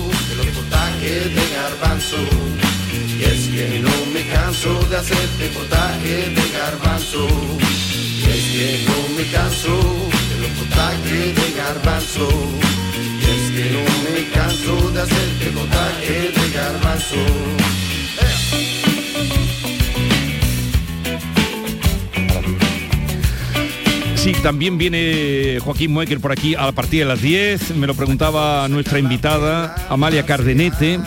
Potajes de garbanzo. Y es que no me canso de hacerte potaje de garbanzo. Y es que no me canso de los potajes de garbanzo. Y es que no me canso de hacerte potaje de garbanzo. Sí, también viene Joaquín Moecker por aquí a partir de las 10. Me lo preguntaba nuestra invitada, Amalia Cardenete.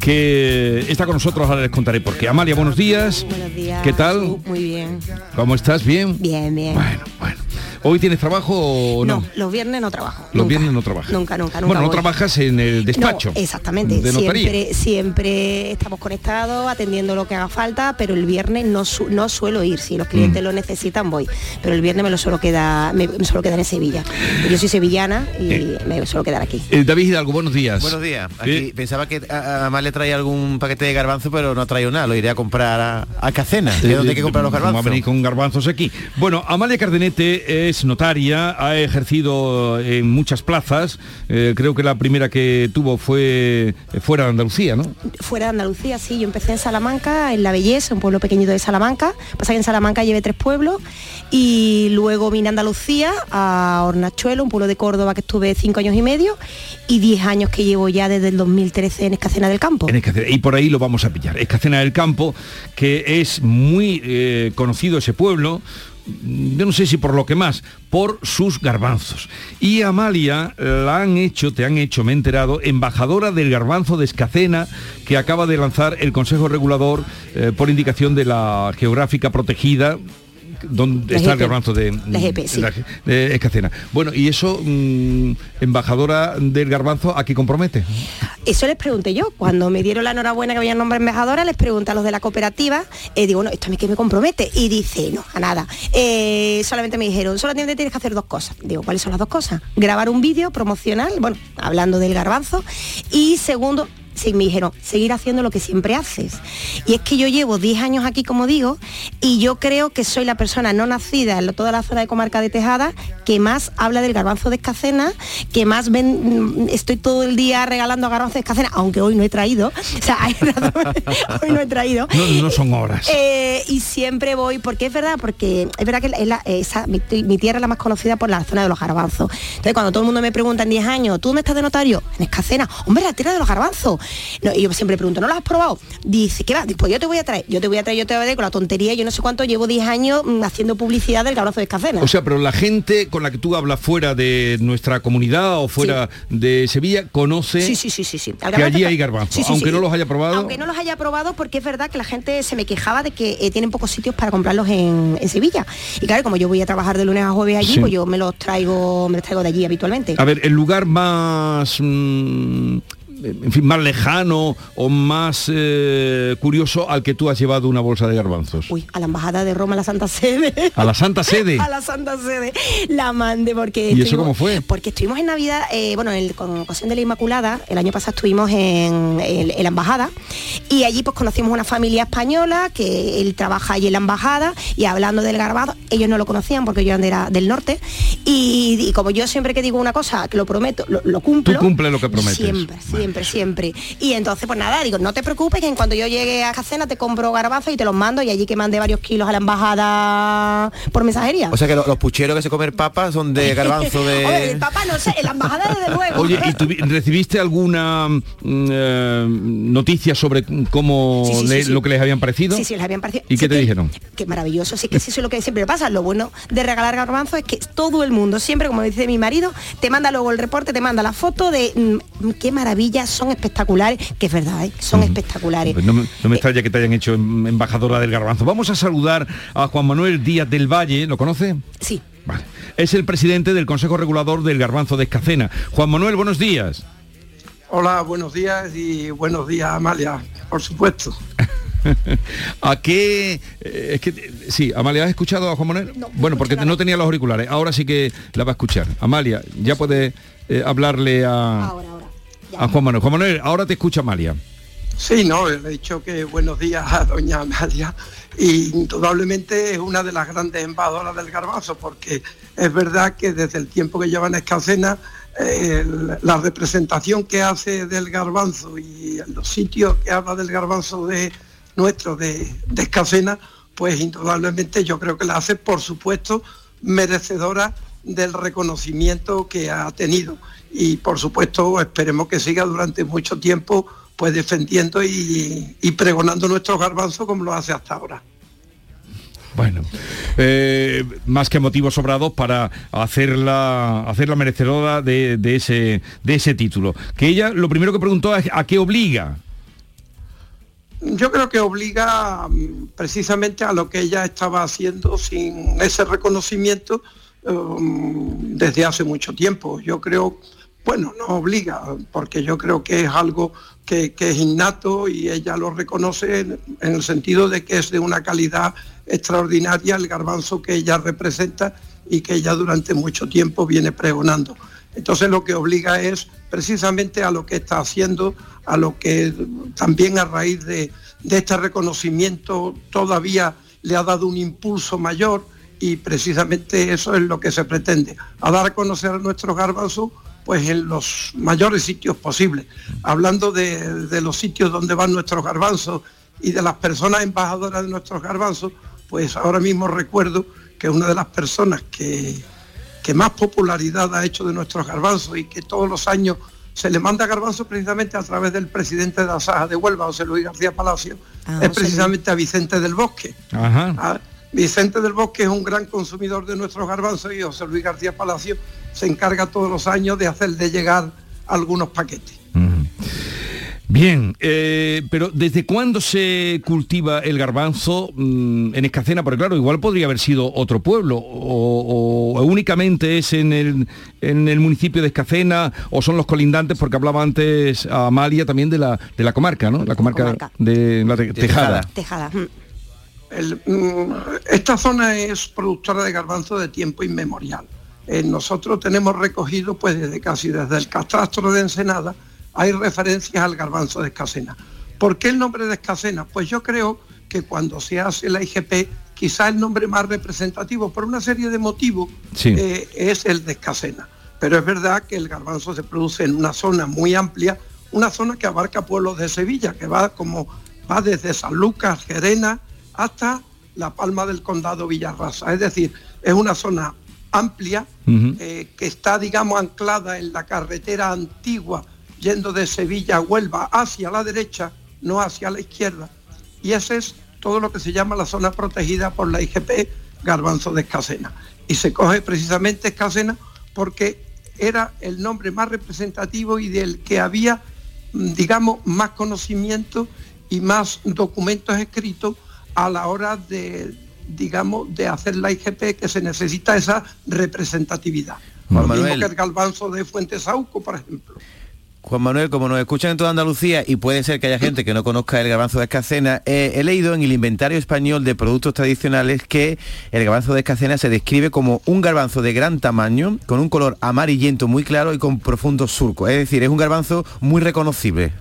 que está con nosotros, ahora les contaré por qué. Amalia, buenos días. Buenos días. ¿Qué tal? Muy bien. ¿Cómo estás? ¿Bien? Bien, bien. Bueno, bueno. ¿Hoy tienes trabajo o no? los viernes no trabajo. Los viernes no trabajas. Nunca, nunca, nunca. Bueno, no trabajas en el despacho. No, exactamente. de siempre, siempre estamos conectados, atendiendo lo que haga falta, pero el viernes no, su- no suelo ir. Si los clientes Mm. lo necesitan, voy. Pero el viernes me lo suelo quedar, me, me suelo quedar en Sevilla. Yo soy sevillana y me suelo quedar aquí. Eh, David Hidalgo, buenos días. Buenos días. Aquí pensaba que a- a Amalia traía algún paquete de garbanzo, pero no ha traído nada. Lo iré a comprar a, a Cacena, que donde hay que comprar los Vamos a garbanzos. venir con garbanzos aquí. Bueno, Amalia Cardenete es notaria, ha ejercido en muchas plazas. Eh, creo que la primera que tuvo fue eh, fuera de Andalucía, ¿no? Fuera de Andalucía, sí, yo empecé en Salamanca, en La Belleza, un pueblo pequeñito de Salamanca. Pasa que en Salamanca llevé tres pueblos y luego vine a Andalucía, a Hornachuelo, un pueblo de Córdoba que estuve cinco años y medio y diez años que llevo ya desde el 2013 en Escacena del Campo. En Escacena, y por ahí lo vamos a pillar. Escacena del Campo, que es muy eh, conocido ese pueblo, yo no sé si por lo que más, por sus garbanzos. Y Amalia la han hecho, te han hecho, me he enterado, embajadora del garbanzo de Escacena, que acaba de lanzar el Consejo Regulador eh, por indicación de la geográfica protegida donde La está el GP. garbanzo de, La GP, sí. la- de Escacena. Bueno, y eso, mm, embajadora del garbanzo, ¿a qué compromete? Eso les pregunté yo, cuando me dieron la enhorabuena que había nombre embajadora, les pregunté a los de la cooperativa, eh, digo, bueno, ¿esto a mí qué me compromete? Y dice, no, a nada. Eh, solamente me dijeron, solamente tienes que hacer dos cosas. Digo, ¿cuáles son las dos cosas? Grabar un vídeo promocional, bueno, hablando del garbanzo, y segundo, sí, me dijeron, seguir haciendo lo que siempre haces. Y es que yo llevo 10 años aquí, como digo, y yo creo que soy la persona no nacida en toda la zona de comarca de Tejada que más habla del garbanzo de escacena, que más ven, mm, estoy todo el día regalando garbanzo de escacena, aunque hoy no he traído. O sea, hoy no he traído. No, no son horas. Eh, y siempre voy, porque es verdad, porque es verdad que es la- esa- mi, mi tierra es la más conocida por la zona de los garbanzos. Entonces, cuando todo el mundo me pregunta en 10 años, ¿tú dónde estás de notario? En Escacena. Hombre, la tierra de los garbanzos. No, y yo siempre pregunto, ¿no lo has probado? Dice, ¿qué va? Pues yo te voy a traer, yo te voy a traer, yo te voy a traer con la tontería, yo no sé cuánto, llevo 10 años mm, haciendo publicidad del garbanzo de Escacena. O sea, pero la gente con la que tú hablas fuera de nuestra comunidad o fuera de Sevilla conoce Sí, sí, sí, sí, sí. Que allí hay garbanzo, Sí, sí, aunque no los haya probado. Aunque no los haya probado, porque es verdad que la gente se me quejaba de que eh, tienen pocos sitios para comprarlos en, en Sevilla. Y claro, como yo voy a trabajar de lunes a jueves allí, pues yo me los traigo, me los traigo de allí habitualmente. A ver, el lugar más mm, en fin, más lejano o más eh, curioso al que tú has llevado una bolsa de garbanzos. Uy, a la embajada de Roma, a la Santa Sede. A la Santa Sede. a la Santa Sede. La mandé porque. ¿Y eso cómo fue? Porque estuvimos en Navidad, eh, bueno, en el- con ocasión de la Inmaculada, el año pasado estuvimos en, en- en la embajada y allí pues conocimos una familia española que él trabaja allí en la embajada y hablando del garbanzo, ellos no lo conocían porque yo era del norte y, y como yo siempre que digo una cosa, que lo prometo, lo, lo cumplo. Tú cumples lo que prometes. Siempre, siempre, siempre. Y entonces, pues nada, digo, no te preocupes, que en cuanto yo llegue a Cacena te compro garbanzos y te los mando y allí que mandé varios kilos a la embajada por mensajería. O sea que lo- los pucheros que se comen papas son de garbanzo de... el papá no sé, en la embajada desde luego. Oye, ¿y tuvi- recibiste alguna mm, eh, noticia sobre cómo Sí, sí, sí, le- sí. lo que les habían parecido? Sí, sí, les habían parecido. ¿Y Sí qué te que- dijeron? Qué maravilloso, sí que sí, eso es lo que siempre pasa. Lo bueno de regalar garbanzos es que todo el mundo, siempre como dice mi marido, te manda luego el reporte, te manda la foto de mm, qué maravilla, son espectaculares, que es verdad, ¿eh? son espectaculares. Pues no, me- no me extraña que te hayan hecho em- embajadora del garbanzo. Vamos a saludar a Juan Manuel Díaz del Valle, ¿lo conoce? Sí. Vale. Es el presidente del Consejo Regulador del Garbanzo de Escacena. Juan Manuel, buenos días. Hola, buenos días y buenos días Amalia, por supuesto. ¿A qué? eh, es que, eh, sí, Amalia, ¿has escuchado a Juan Manuel? bueno, porque no tenía los auriculares. Ahora sí que la va a escuchar. Amalia, ya puede eh, hablarle a, a Juan Manuel. Ahora te escucha Amalia. Sí, no, he dicho que buenos días a doña Amalia y indudablemente es una de las grandes embajadoras del garbanzo porque es verdad que desde el tiempo que lleva en Escacena eh, la representación que hace del garbanzo y los sitios que habla del garbanzo de nuestro de, de pues indudablemente yo creo que la hace, por supuesto, merecedora del reconocimiento que ha tenido. Y por supuesto esperemos que siga durante mucho tiempo pues defendiendo y, y pregonando nuestros garbanzos como lo hace hasta ahora. Bueno, eh, más que motivos sobrados para hacerla, hacerla merecedora de, de ese, de ese título. Que ella lo primero que preguntó es a qué obliga. yo creo que obliga mm, precisamente a lo que ella estaba haciendo sin ese reconocimiento um, desde hace mucho tiempo. Yo creo, bueno, no obliga, porque yo creo que es algo que, es innato y ella lo reconoce en, en el sentido de que es de una calidad extraordinaria el garbanzo que ella representa y que ella durante mucho tiempo viene pregonando. Entonces lo que obliga es precisamente a lo que está haciendo, a lo que también a raíz de, de este reconocimiento todavía le ha dado un impulso mayor y precisamente eso es lo que se pretende, a dar a conocer a nuestros garbanzos pues en los mayores sitios posibles. Hablando de, de los sitios donde van nuestros garbanzos y de las personas embajadoras de nuestros garbanzos, pues ahora mismo recuerdo que una de las personas que, que más popularidad ha hecho de nuestros garbanzos y que todos los años se le manda garbanzo precisamente a través del presidente de la Saja de Huelva, José Luis García Palacio, Ah, es José precisamente a Vicente del Bosque. Ajá. Ah, Vicente del Bosque es un gran consumidor de nuestros garbanzos y José Luis García Palacio se encarga todos los años de hacerle llegar algunos paquetes. Bien, eh, pero ¿desde cuándo se cultiva el garbanzo mm, en Escacena? Porque claro, igual podría haber sido otro pueblo, o, o únicamente es en el, en el municipio de Escacena, o son los colindantes, porque hablaba antes Amalia también de la, de la comarca, ¿no? La comarca, comarca. de la Te- Tejada. Tejada. El, mm, esta zona es productora de garbanzo de tiempo inmemorial. Eh, nosotros tenemos recogido, pues desde casi desde el catastro de Ensenada, hay referencias al garbanzo de Escacena. ¿Por qué el nombre de Escacena? Pues yo creo que cuando se hace la IGP, quizá el nombre más representativo, por una serie de motivos, Sí. eh, es el de Escacena. Pero es verdad que el garbanzo se produce en una zona muy amplia, una zona que abarca pueblos de Sevilla, que va como va desde San Lucas, Gerena, hasta la Palma del Condado Villarrasa. Es decir, es una zona amplia eh, que está, digamos, anclada en la carretera antigua yendo de Sevilla a Huelva hacia la derecha, no hacia la izquierda. Y ese es todo lo que se llama la zona protegida por la IGP Garbanzo de Escacena. Y se coge precisamente Escacena porque era el nombre más representativo y del que había, mm, digamos, más conocimiento y más documentos escritos a la hora de, digamos, de hacer la IGP, que se necesita esa representatividad. Juan Lo mismo Manuel. que el galbanzo de Fuentesauco, por ejemplo. Juan Manuel, como nos escuchan en toda Andalucía y puede ser que haya gente que no conozca el garbanzo de escacena, eh, he leído en el inventario español de productos tradicionales que el garbanzo de escacena se describe como un garbanzo de gran tamaño, con un color amarillento muy claro y con profundos surcos. Es decir, es un garbanzo muy reconocible.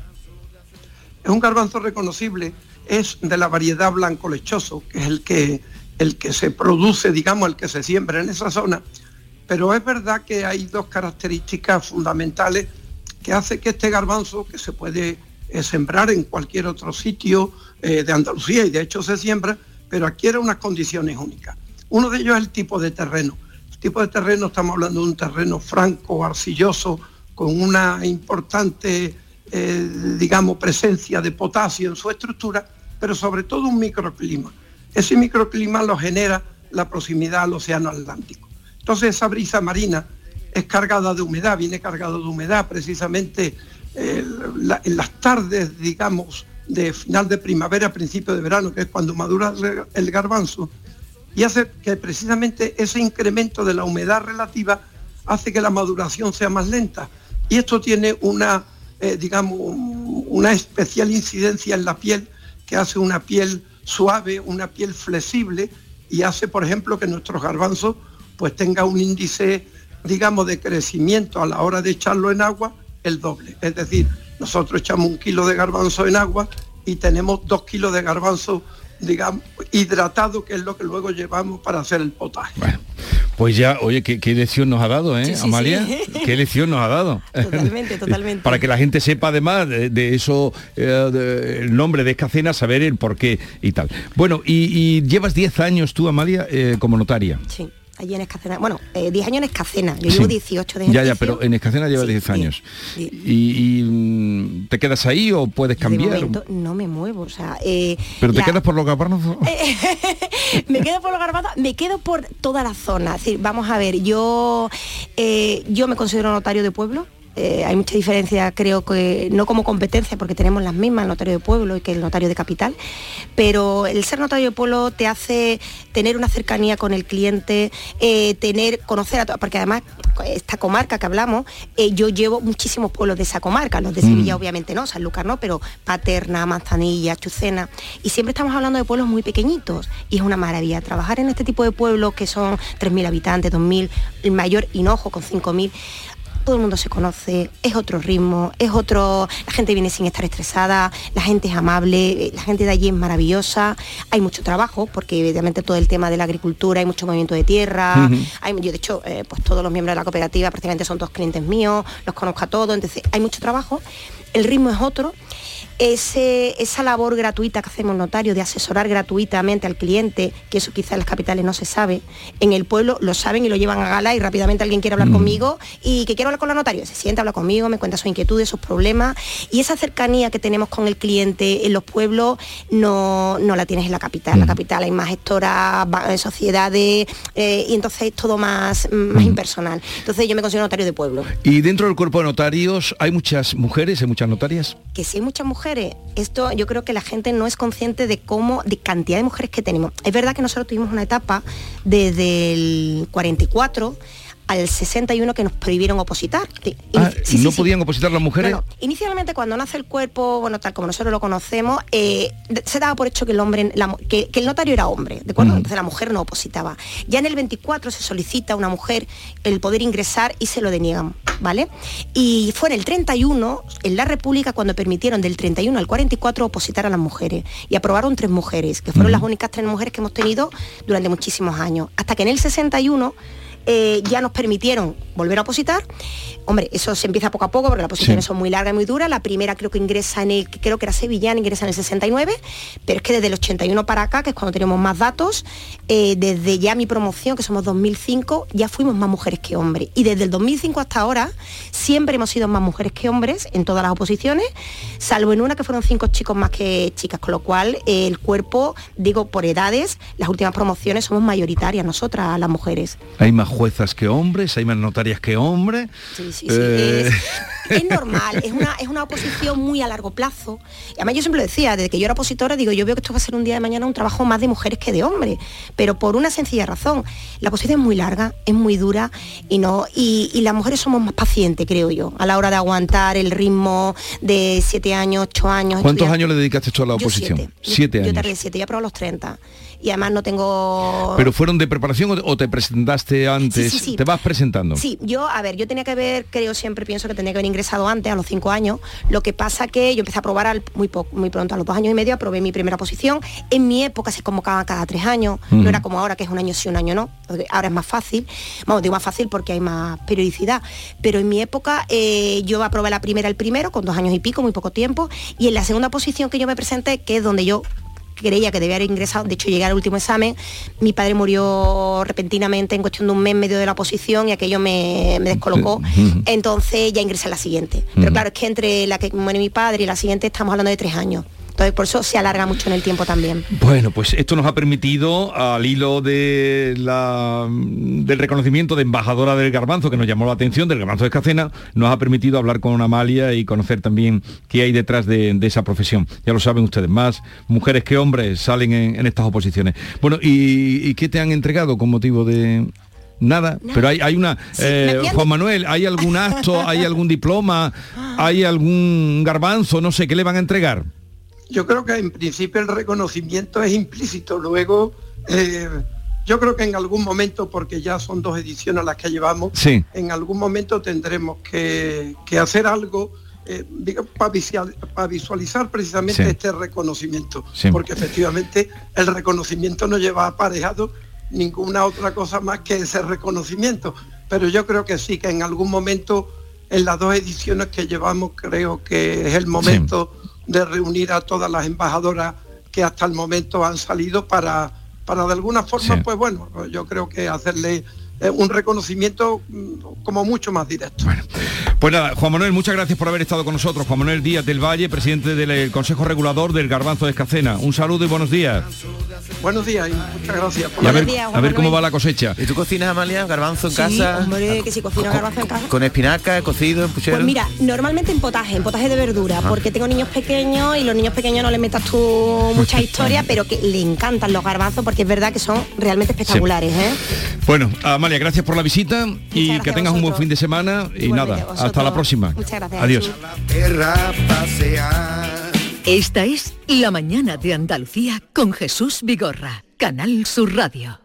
Es un garbanzo reconocible, es de la variedad blanco lechoso, que es el que, el que se produce, digamos, el que se siembra en esa zona. Pero es verdad que hay dos características fundamentales que hace que este garbanzo, que se puede eh, sembrar en cualquier otro sitio eh, de Andalucía, y de hecho se siembra, pero adquiere unas condiciones únicas. Uno de ellos es el tipo de terreno. El tipo de terreno, estamos hablando de un terreno franco, arcilloso, con una importante, eh, digamos, presencia de potasio en su estructura, pero sobre todo un microclima. Ese microclima lo genera la proximidad al océano Atlántico. Entonces esa brisa marina es cargada de humedad, viene cargado de humedad precisamente eh, en las tardes, digamos, de final de primavera, principio de verano, que es cuando madura el garbanzo, y hace que precisamente ese incremento de la humedad relativa hace que la maduración sea más lenta. Y esto tiene una, eh, digamos, un- una especial incidencia en la piel que hace una piel suave, una piel flexible y hace, por ejemplo, que nuestros garbanzos pues tenga un índice, digamos, de crecimiento a la hora de echarlo en agua el doble. Es decir, nosotros echamos un kilo de garbanzo en agua y tenemos dos kilos de garbanzo, digamos, hidratado, que es lo que luego llevamos para hacer el potaje. Pues ya, oye, ¿qué, qué lección nos ha dado, ¿eh, Sí, sí, Amalia? sí. ¿Qué lección nos ha dado? Totalmente, totalmente. Para que la gente sepa además de, de eso, eh, de- el nombre de Escacena, saber el por qué y tal. Bueno, y, y llevas 10 años tú, Amalia, eh, como notaria. Sí, allí en Escacena. Bueno, eh, 10 años en Escacena. Yo Sí. llevo 18 de Ya, ya, ejercicio. pero en Escacena llevas 10 años. sí. Y, y, mm, te quedas ahí o puedes De cambiar? momento no me muevo, o sea... eh, ¿Pero te quedas por los garbanzos? me quedo por los garbanzos, me quedo por toda la zona. Es decir, vamos a ver, yo, eh, yo me considero notario de pueblo. Eh, hay mucha diferencia, creo que no como competencia, porque tenemos las mismas, el notario de pueblo y que el notario de capital, pero el ser notario de pueblo te hace tener una cercanía con el cliente, eh, tener, conocer a todos, porque además esta comarca que hablamos, eh, yo llevo muchísimos pueblos de esa comarca, los de Sevilla Mm. obviamente no, Sanlúcar no, pero Paterna, Manzanilla, Chucena, y siempre estamos hablando de pueblos muy pequeñitos, y es una maravilla trabajar en este tipo de pueblos que son 3.000 habitantes, 2.000, el mayor Hinojo con 5.000, todo el mundo se conoce, es otro ritmo, es otro, la gente viene sin estar estresada, la gente es amable, eh, la gente de allí es maravillosa, hay mucho trabajo, porque evidentemente todo el tema de la agricultura, hay mucho movimiento de tierra, hay- yo de hecho, eh, pues todos los miembros de la cooperativa prácticamente son todos clientes míos, los conozco a todos, entonces hay mucho trabajo, el ritmo es otro. Ese- esa labor gratuita que hacemos notario de asesorar gratuitamente al cliente, que eso quizá en las capitales no se sabe, en el pueblo lo saben y lo llevan a gala y rápidamente alguien quiere hablar conmigo y que quiero hablar con la notario, se sienta, habla conmigo, me cuenta sus inquietudes, sus problemas y esa cercanía que tenemos con el cliente en los pueblos no, no la tienes en la capital. En la capital hay más gestoras, eh, sociedades eh, y entonces es todo más, más impersonal. Entonces yo me considero notario de pueblo. Y dentro del cuerpo de notarios hay muchas mujeres, hay muchas notarias. que si hay muchas mujeres, esto yo creo que la gente no es consciente de cómo, de cantidad de mujeres que tenemos. Es verdad que nosotros tuvimos una etapa desde el 44 al 61 que nos prohibieron opositar. Ah, sí, sí, ¿No sí. podían opositar las mujeres? Inicialmente cuando nace el cuerpo, bueno, tal como nosotros lo conocemos, eh, se daba por hecho que el hombre, la que, que el notario era hombre, ¿de acuerdo? Mm. Entonces la mujer no opositaba. Ya en el 24 se solicita a una mujer el poder ingresar y se lo deniegan, ¿vale? Y fue en el 31, en la República, cuando permitieron del 31 al 44 opositar a las mujeres. Y aprobaron tres mujeres, que fueron las únicas tres mujeres que hemos tenido durante muchísimos años. Hasta que en el 61 eh, ya nos permitieron volver a opositar. Hombre, eso se empieza poco a poco porque las posiciones Sí. son muy largas y muy duras. La primera creo que ingresa en el, creo que era Sevillana, ingresa en el 69, pero es que desde el 81 para acá, que es cuando tenemos más datos, eh, desde ya mi promoción, que somos 2005, ya fuimos más mujeres que hombres. Y desde el 2005 hasta ahora, siempre hemos sido más mujeres que hombres en todas las oposiciones, salvo en una que fueron cinco chicos más que chicas, con lo cual eh, el cuerpo, digo, por edades, las últimas promociones somos mayoritarias nosotras, las mujeres. Hay más juezas que hombres, hay más notarias que hombres. Sí, sí, sí. Eh, Es, es normal, es una, es una oposición muy a largo plazo. Y además yo siempre lo decía, desde que yo era opositora, digo, yo veo que esto va a ser un día de mañana un trabajo más de mujeres que de hombres. Pero por una sencilla razón. La oposición es muy larga, es muy dura y no. Y, y las mujeres somos más pacientes, creo yo, a la hora de aguantar el ritmo de siete años, ocho años. ¿Cuántos estudiar- años le dedicaste tú a la Yo oposición? siete. Yo- Siete Yo años. tardé siete, ya probé los 30. Y además no tengo... ¿Pero fueron de preparación o- te presentaste antes? Sí, sí, sí. ¿Te vas presentando? Sí, yo, a ver, yo tenía que haber, creo siempre pienso que tenía que haber ingresado antes, a los cinco años. Lo que pasa que yo empecé a probar al- muy, muy pronto, a los dos años y medio, aprobé mi primera posición. En mi época se convocaba cada tres años, no era como ahora que es un año sí, un año no. Ahora es más fácil. Vamos, digo más fácil porque hay más periodicidad. Pero en mi época eh, yo aprobé la primera el primero, con dos años y pico, muy poco tiempo. Y en la segunda posición que yo me presenté, que es donde yo creía que debía haber ingresado, de hecho llegué al último examen, mi padre murió repentinamente en cuestión de un mes medio de la oposición y aquello me, me descolocó, entonces ya ingresé a la siguiente. Pero claro, es que entre la que muere mi padre y la siguiente estamos hablando de tres años. Entonces por eso se alarga mucho en el tiempo también. Bueno, pues esto nos ha permitido, al hilo de la, del reconocimiento de embajadora del garbanzo, que nos llamó la atención, del garbanzo de Escacena, nos ha permitido hablar con Amalia y conocer también qué hay detrás de, de esa profesión. Ya lo saben ustedes, más mujeres que hombres salen en, en estas oposiciones. Bueno, ¿y, y qué te han entregado con motivo de...? Nada, pero hay, hay una... eh, Juan Manuel, ¿hay algún acto, hay algún diploma, hay algún garbanzo, no sé, qué le van a entregar? Yo creo que en principio el reconocimiento es implícito. Luego, eh, yo creo que en algún momento, porque ya son dos ediciones las que llevamos, Sí. en algún momento tendremos que, que hacer algo eh, para visualizar precisamente Sí. este reconocimiento. Sí. Porque efectivamente el reconocimiento no lleva aparejado ninguna otra cosa más que ese reconocimiento. Pero yo creo que sí, que en algún momento, en las dos ediciones que llevamos, creo que es el momento de reunir a todas las embajadoras que hasta el momento han salido para, para de alguna forma, Sí. pues bueno, yo creo que hacerle un reconocimiento mm, como mucho más directo. Pues nada, Juan Manuel, muchas gracias por haber estado con nosotros. Juan Manuel Díaz del Valle, presidente del eh, Consejo Regulador del Garbanzo de Escacena. Un saludo y buenos días. Buenos días y muchas gracias. por Y a la- ver, a ver cómo va la cosecha. ¿Y tú cocinas, Amalia, garbanzo en Sí, casa? hombre, que si cocino garbanzo en casa. Con espinaca, cocido, en puchero. Pues mira, normalmente en potaje, en potaje de verdura, Ah. porque tengo niños pequeños y los niños pequeños no les metas tú mucha historia, pero que le encantan los garbanzos porque es verdad que son realmente espectaculares, ¿eh? Bueno, Amalia, gracias por la visita y que tengas un buen fin de semana y nada, hasta la próxima. Muchas gracias, Adiós. Esta es La mañana de Andalucía con Jesús Vigorra, Canal Sur Radio.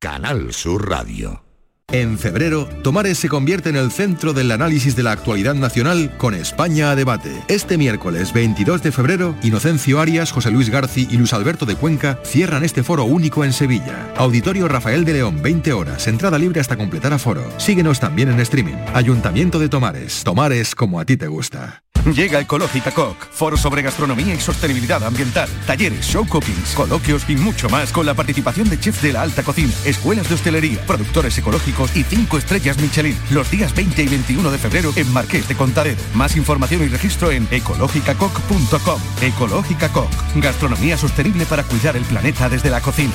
Canal Sur Radio. En febrero, Tomares se convierte en el centro del análisis de la actualidad nacional con España a debate. Este miércoles 22 de febrero, Inocencio Arias, José Luis Garci y Luis Alberto de Cuenca cierran este foro único en Sevilla. Auditorio Rafael de León, 20 horas, entrada libre hasta completar aforo. Síguenos también en streaming. Ayuntamiento de Tomares. Tomares como a ti te gusta. Llega Ecológica Coc, foro sobre gastronomía y sostenibilidad ambiental, talleres, show cookings, coloquios y mucho más con la participación de chefs de la alta cocina, escuelas de hostelería, productores ecológicos y 5 estrellas Michelin, los días 20 y 21 de febrero en Marqués de Contaredo. Más información y registro en ecológicacoc.com. Ecológica Coc, gastronomía sostenible para cuidar el planeta desde la cocina.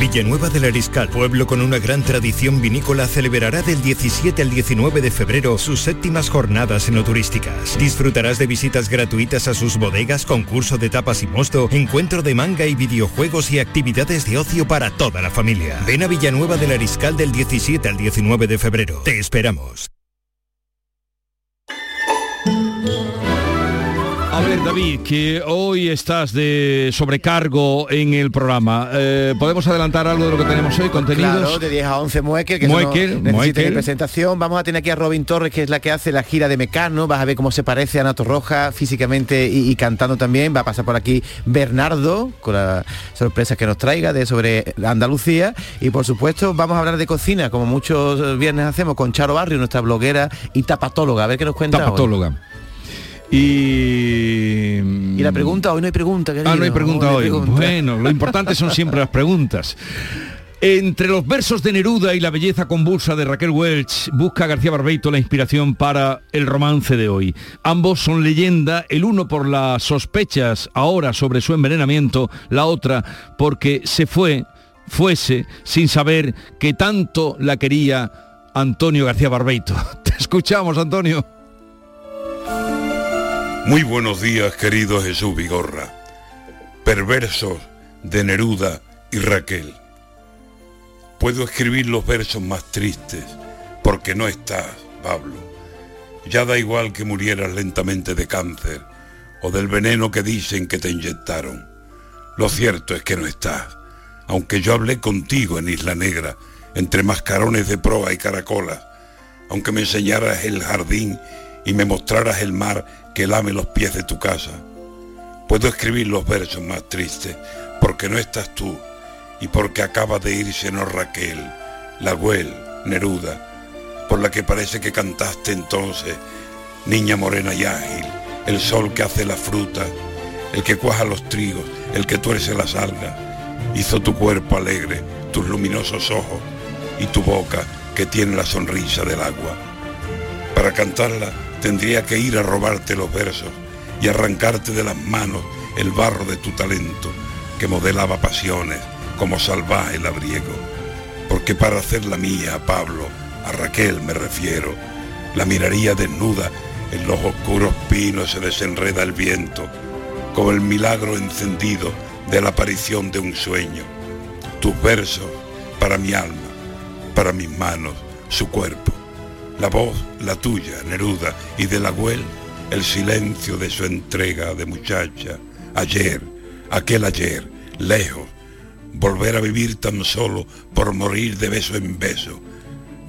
Villanueva del Ariscal, pueblo con una gran tradición vinícola, celebrará del 17 al 19 de febrero sus séptimas jornadas enoturísticas. Disfrutarás de visitas gratuitas a sus bodegas, concurso de tapas y mosto, encuentro de manga y videojuegos y actividades de ocio para toda la familia. Ven a Villanueva del Ariscal del 17 al 19 de febrero. Te esperamos. A ver, David, que hoy estás de sobrecargo en el programa. Eh, ¿Podemos adelantar algo de lo que tenemos hoy? ¿Contenidos? Claro, de 10 a 11 Muekel, que Muekel, no necesita Muekel. ni presentación. Vamos a tener aquí a Robin Torres, que es la que hace la gira de Mecano. Vas a ver cómo se parece a Nato Roja físicamente y, y cantando también. Va a pasar por aquí Bernardo, con las sorpresas que nos traiga de sobre Andalucía. Y por supuesto, vamos a hablar de cocina, como muchos viernes hacemos, con Charo Barrio, nuestra bloguera y tapatóloga. A ver qué nos cuenta. hoy. Y... Y la pregunta, hoy no hay pregunta, querido. Ah, no hay pregunta hoy. pregunta. Bueno, lo importante son siempre las preguntas. Entre los versos de Neruda y la belleza convulsa de Raquel Welch, busca García Barbeito la inspiración para el romance de hoy. Ambos son leyenda, el uno por las sospechas ahora sobre su envenenamiento, la otra porque se fue, fuese, sin saber que tanto la quería Antonio García Barbeito. Te escuchamos, Antonio. Muy buenos días, querido Jesús Vigorra. Perversos de Neruda y Raquel. Puedo escribir los versos más tristes porque no estás, Pablo. Ya da igual que murieras lentamente de cáncer o del veneno que dicen que te inyectaron. Lo cierto es que no estás, aunque yo hablé contigo en Isla Negra, entre mascarones de proa y caracolas, aunque me enseñaras el jardín y me mostraras el mar que lame los pies de tu casa. Puedo escribir los versos más tristes porque no estás tú y porque acaba de irse no Raquel, la Güell, Neruda, por la que parece que cantaste entonces, niña morena y ágil, el sol que hace la fruta, el que cuaja los trigos, el que tuerce las algas, hizo tu cuerpo alegre, tus luminosos ojos y tu boca que tiene la sonrisa del agua. Para cantarla tendría que ir a robarte los versos y arrancarte de las manos el barro de tu talento que modelaba pasiones como salvaje labriego. Porque para hacerla mía, Pablo, a Raquel me refiero, la miraría desnuda, en los oscuros pinos se desenreda el viento, como el milagro encendido de la aparición de un sueño. Tus versos para mi alma, para mis manos, su cuerpo. La voz, la tuya, Neruda, y de la Güell, el silencio de su entrega de muchacha. Ayer, aquel ayer, lejos, volver a vivir tan solo por morir de beso en beso.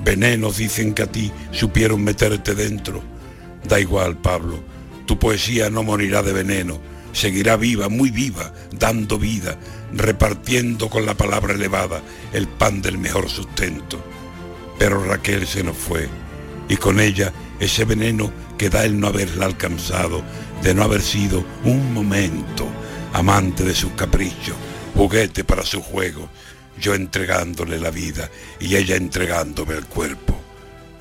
Venenos dicen que a ti supieron meterte dentro. Da igual, Pablo, tu poesía no morirá de veneno, seguirá viva, muy viva, dando vida, repartiendo con la palabra elevada el pan del mejor sustento. Pero Raquel se nos fue, y con ella ese veneno que da el no haberla alcanzado, de no haber sido un momento amante de sus caprichos, juguete para su juego, yo entregándole la vida y ella entregándome el cuerpo.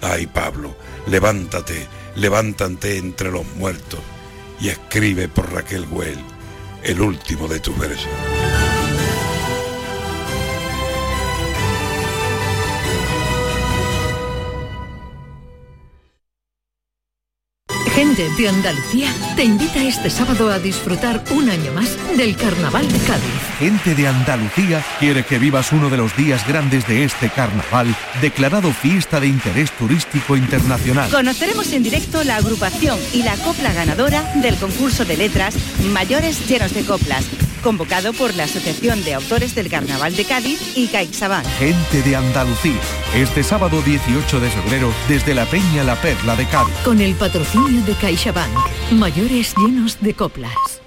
Ay, Pablo, levántate, levántate entre los muertos y escribe por Raquel Güell el último de tus versos. Gente de Andalucía te invita este sábado a disfrutar un año más del Carnaval de Cádiz. Gente de Andalucía quiere que vivas uno de los días grandes de este carnaval, declarado fiesta de interés turístico internacional. Conoceremos en directo la agrupación y la copla ganadora del concurso de letras Mayores Llenos de Coplas, convocado por la Asociación de Autores del Carnaval de Cádiz y CaixaBank. Gente de Andalucía, este sábado 18 de febrero, desde la Peña La Perla de Cádiz. Con el patrocinio de CaixaBank. Mayores llenos de coplas.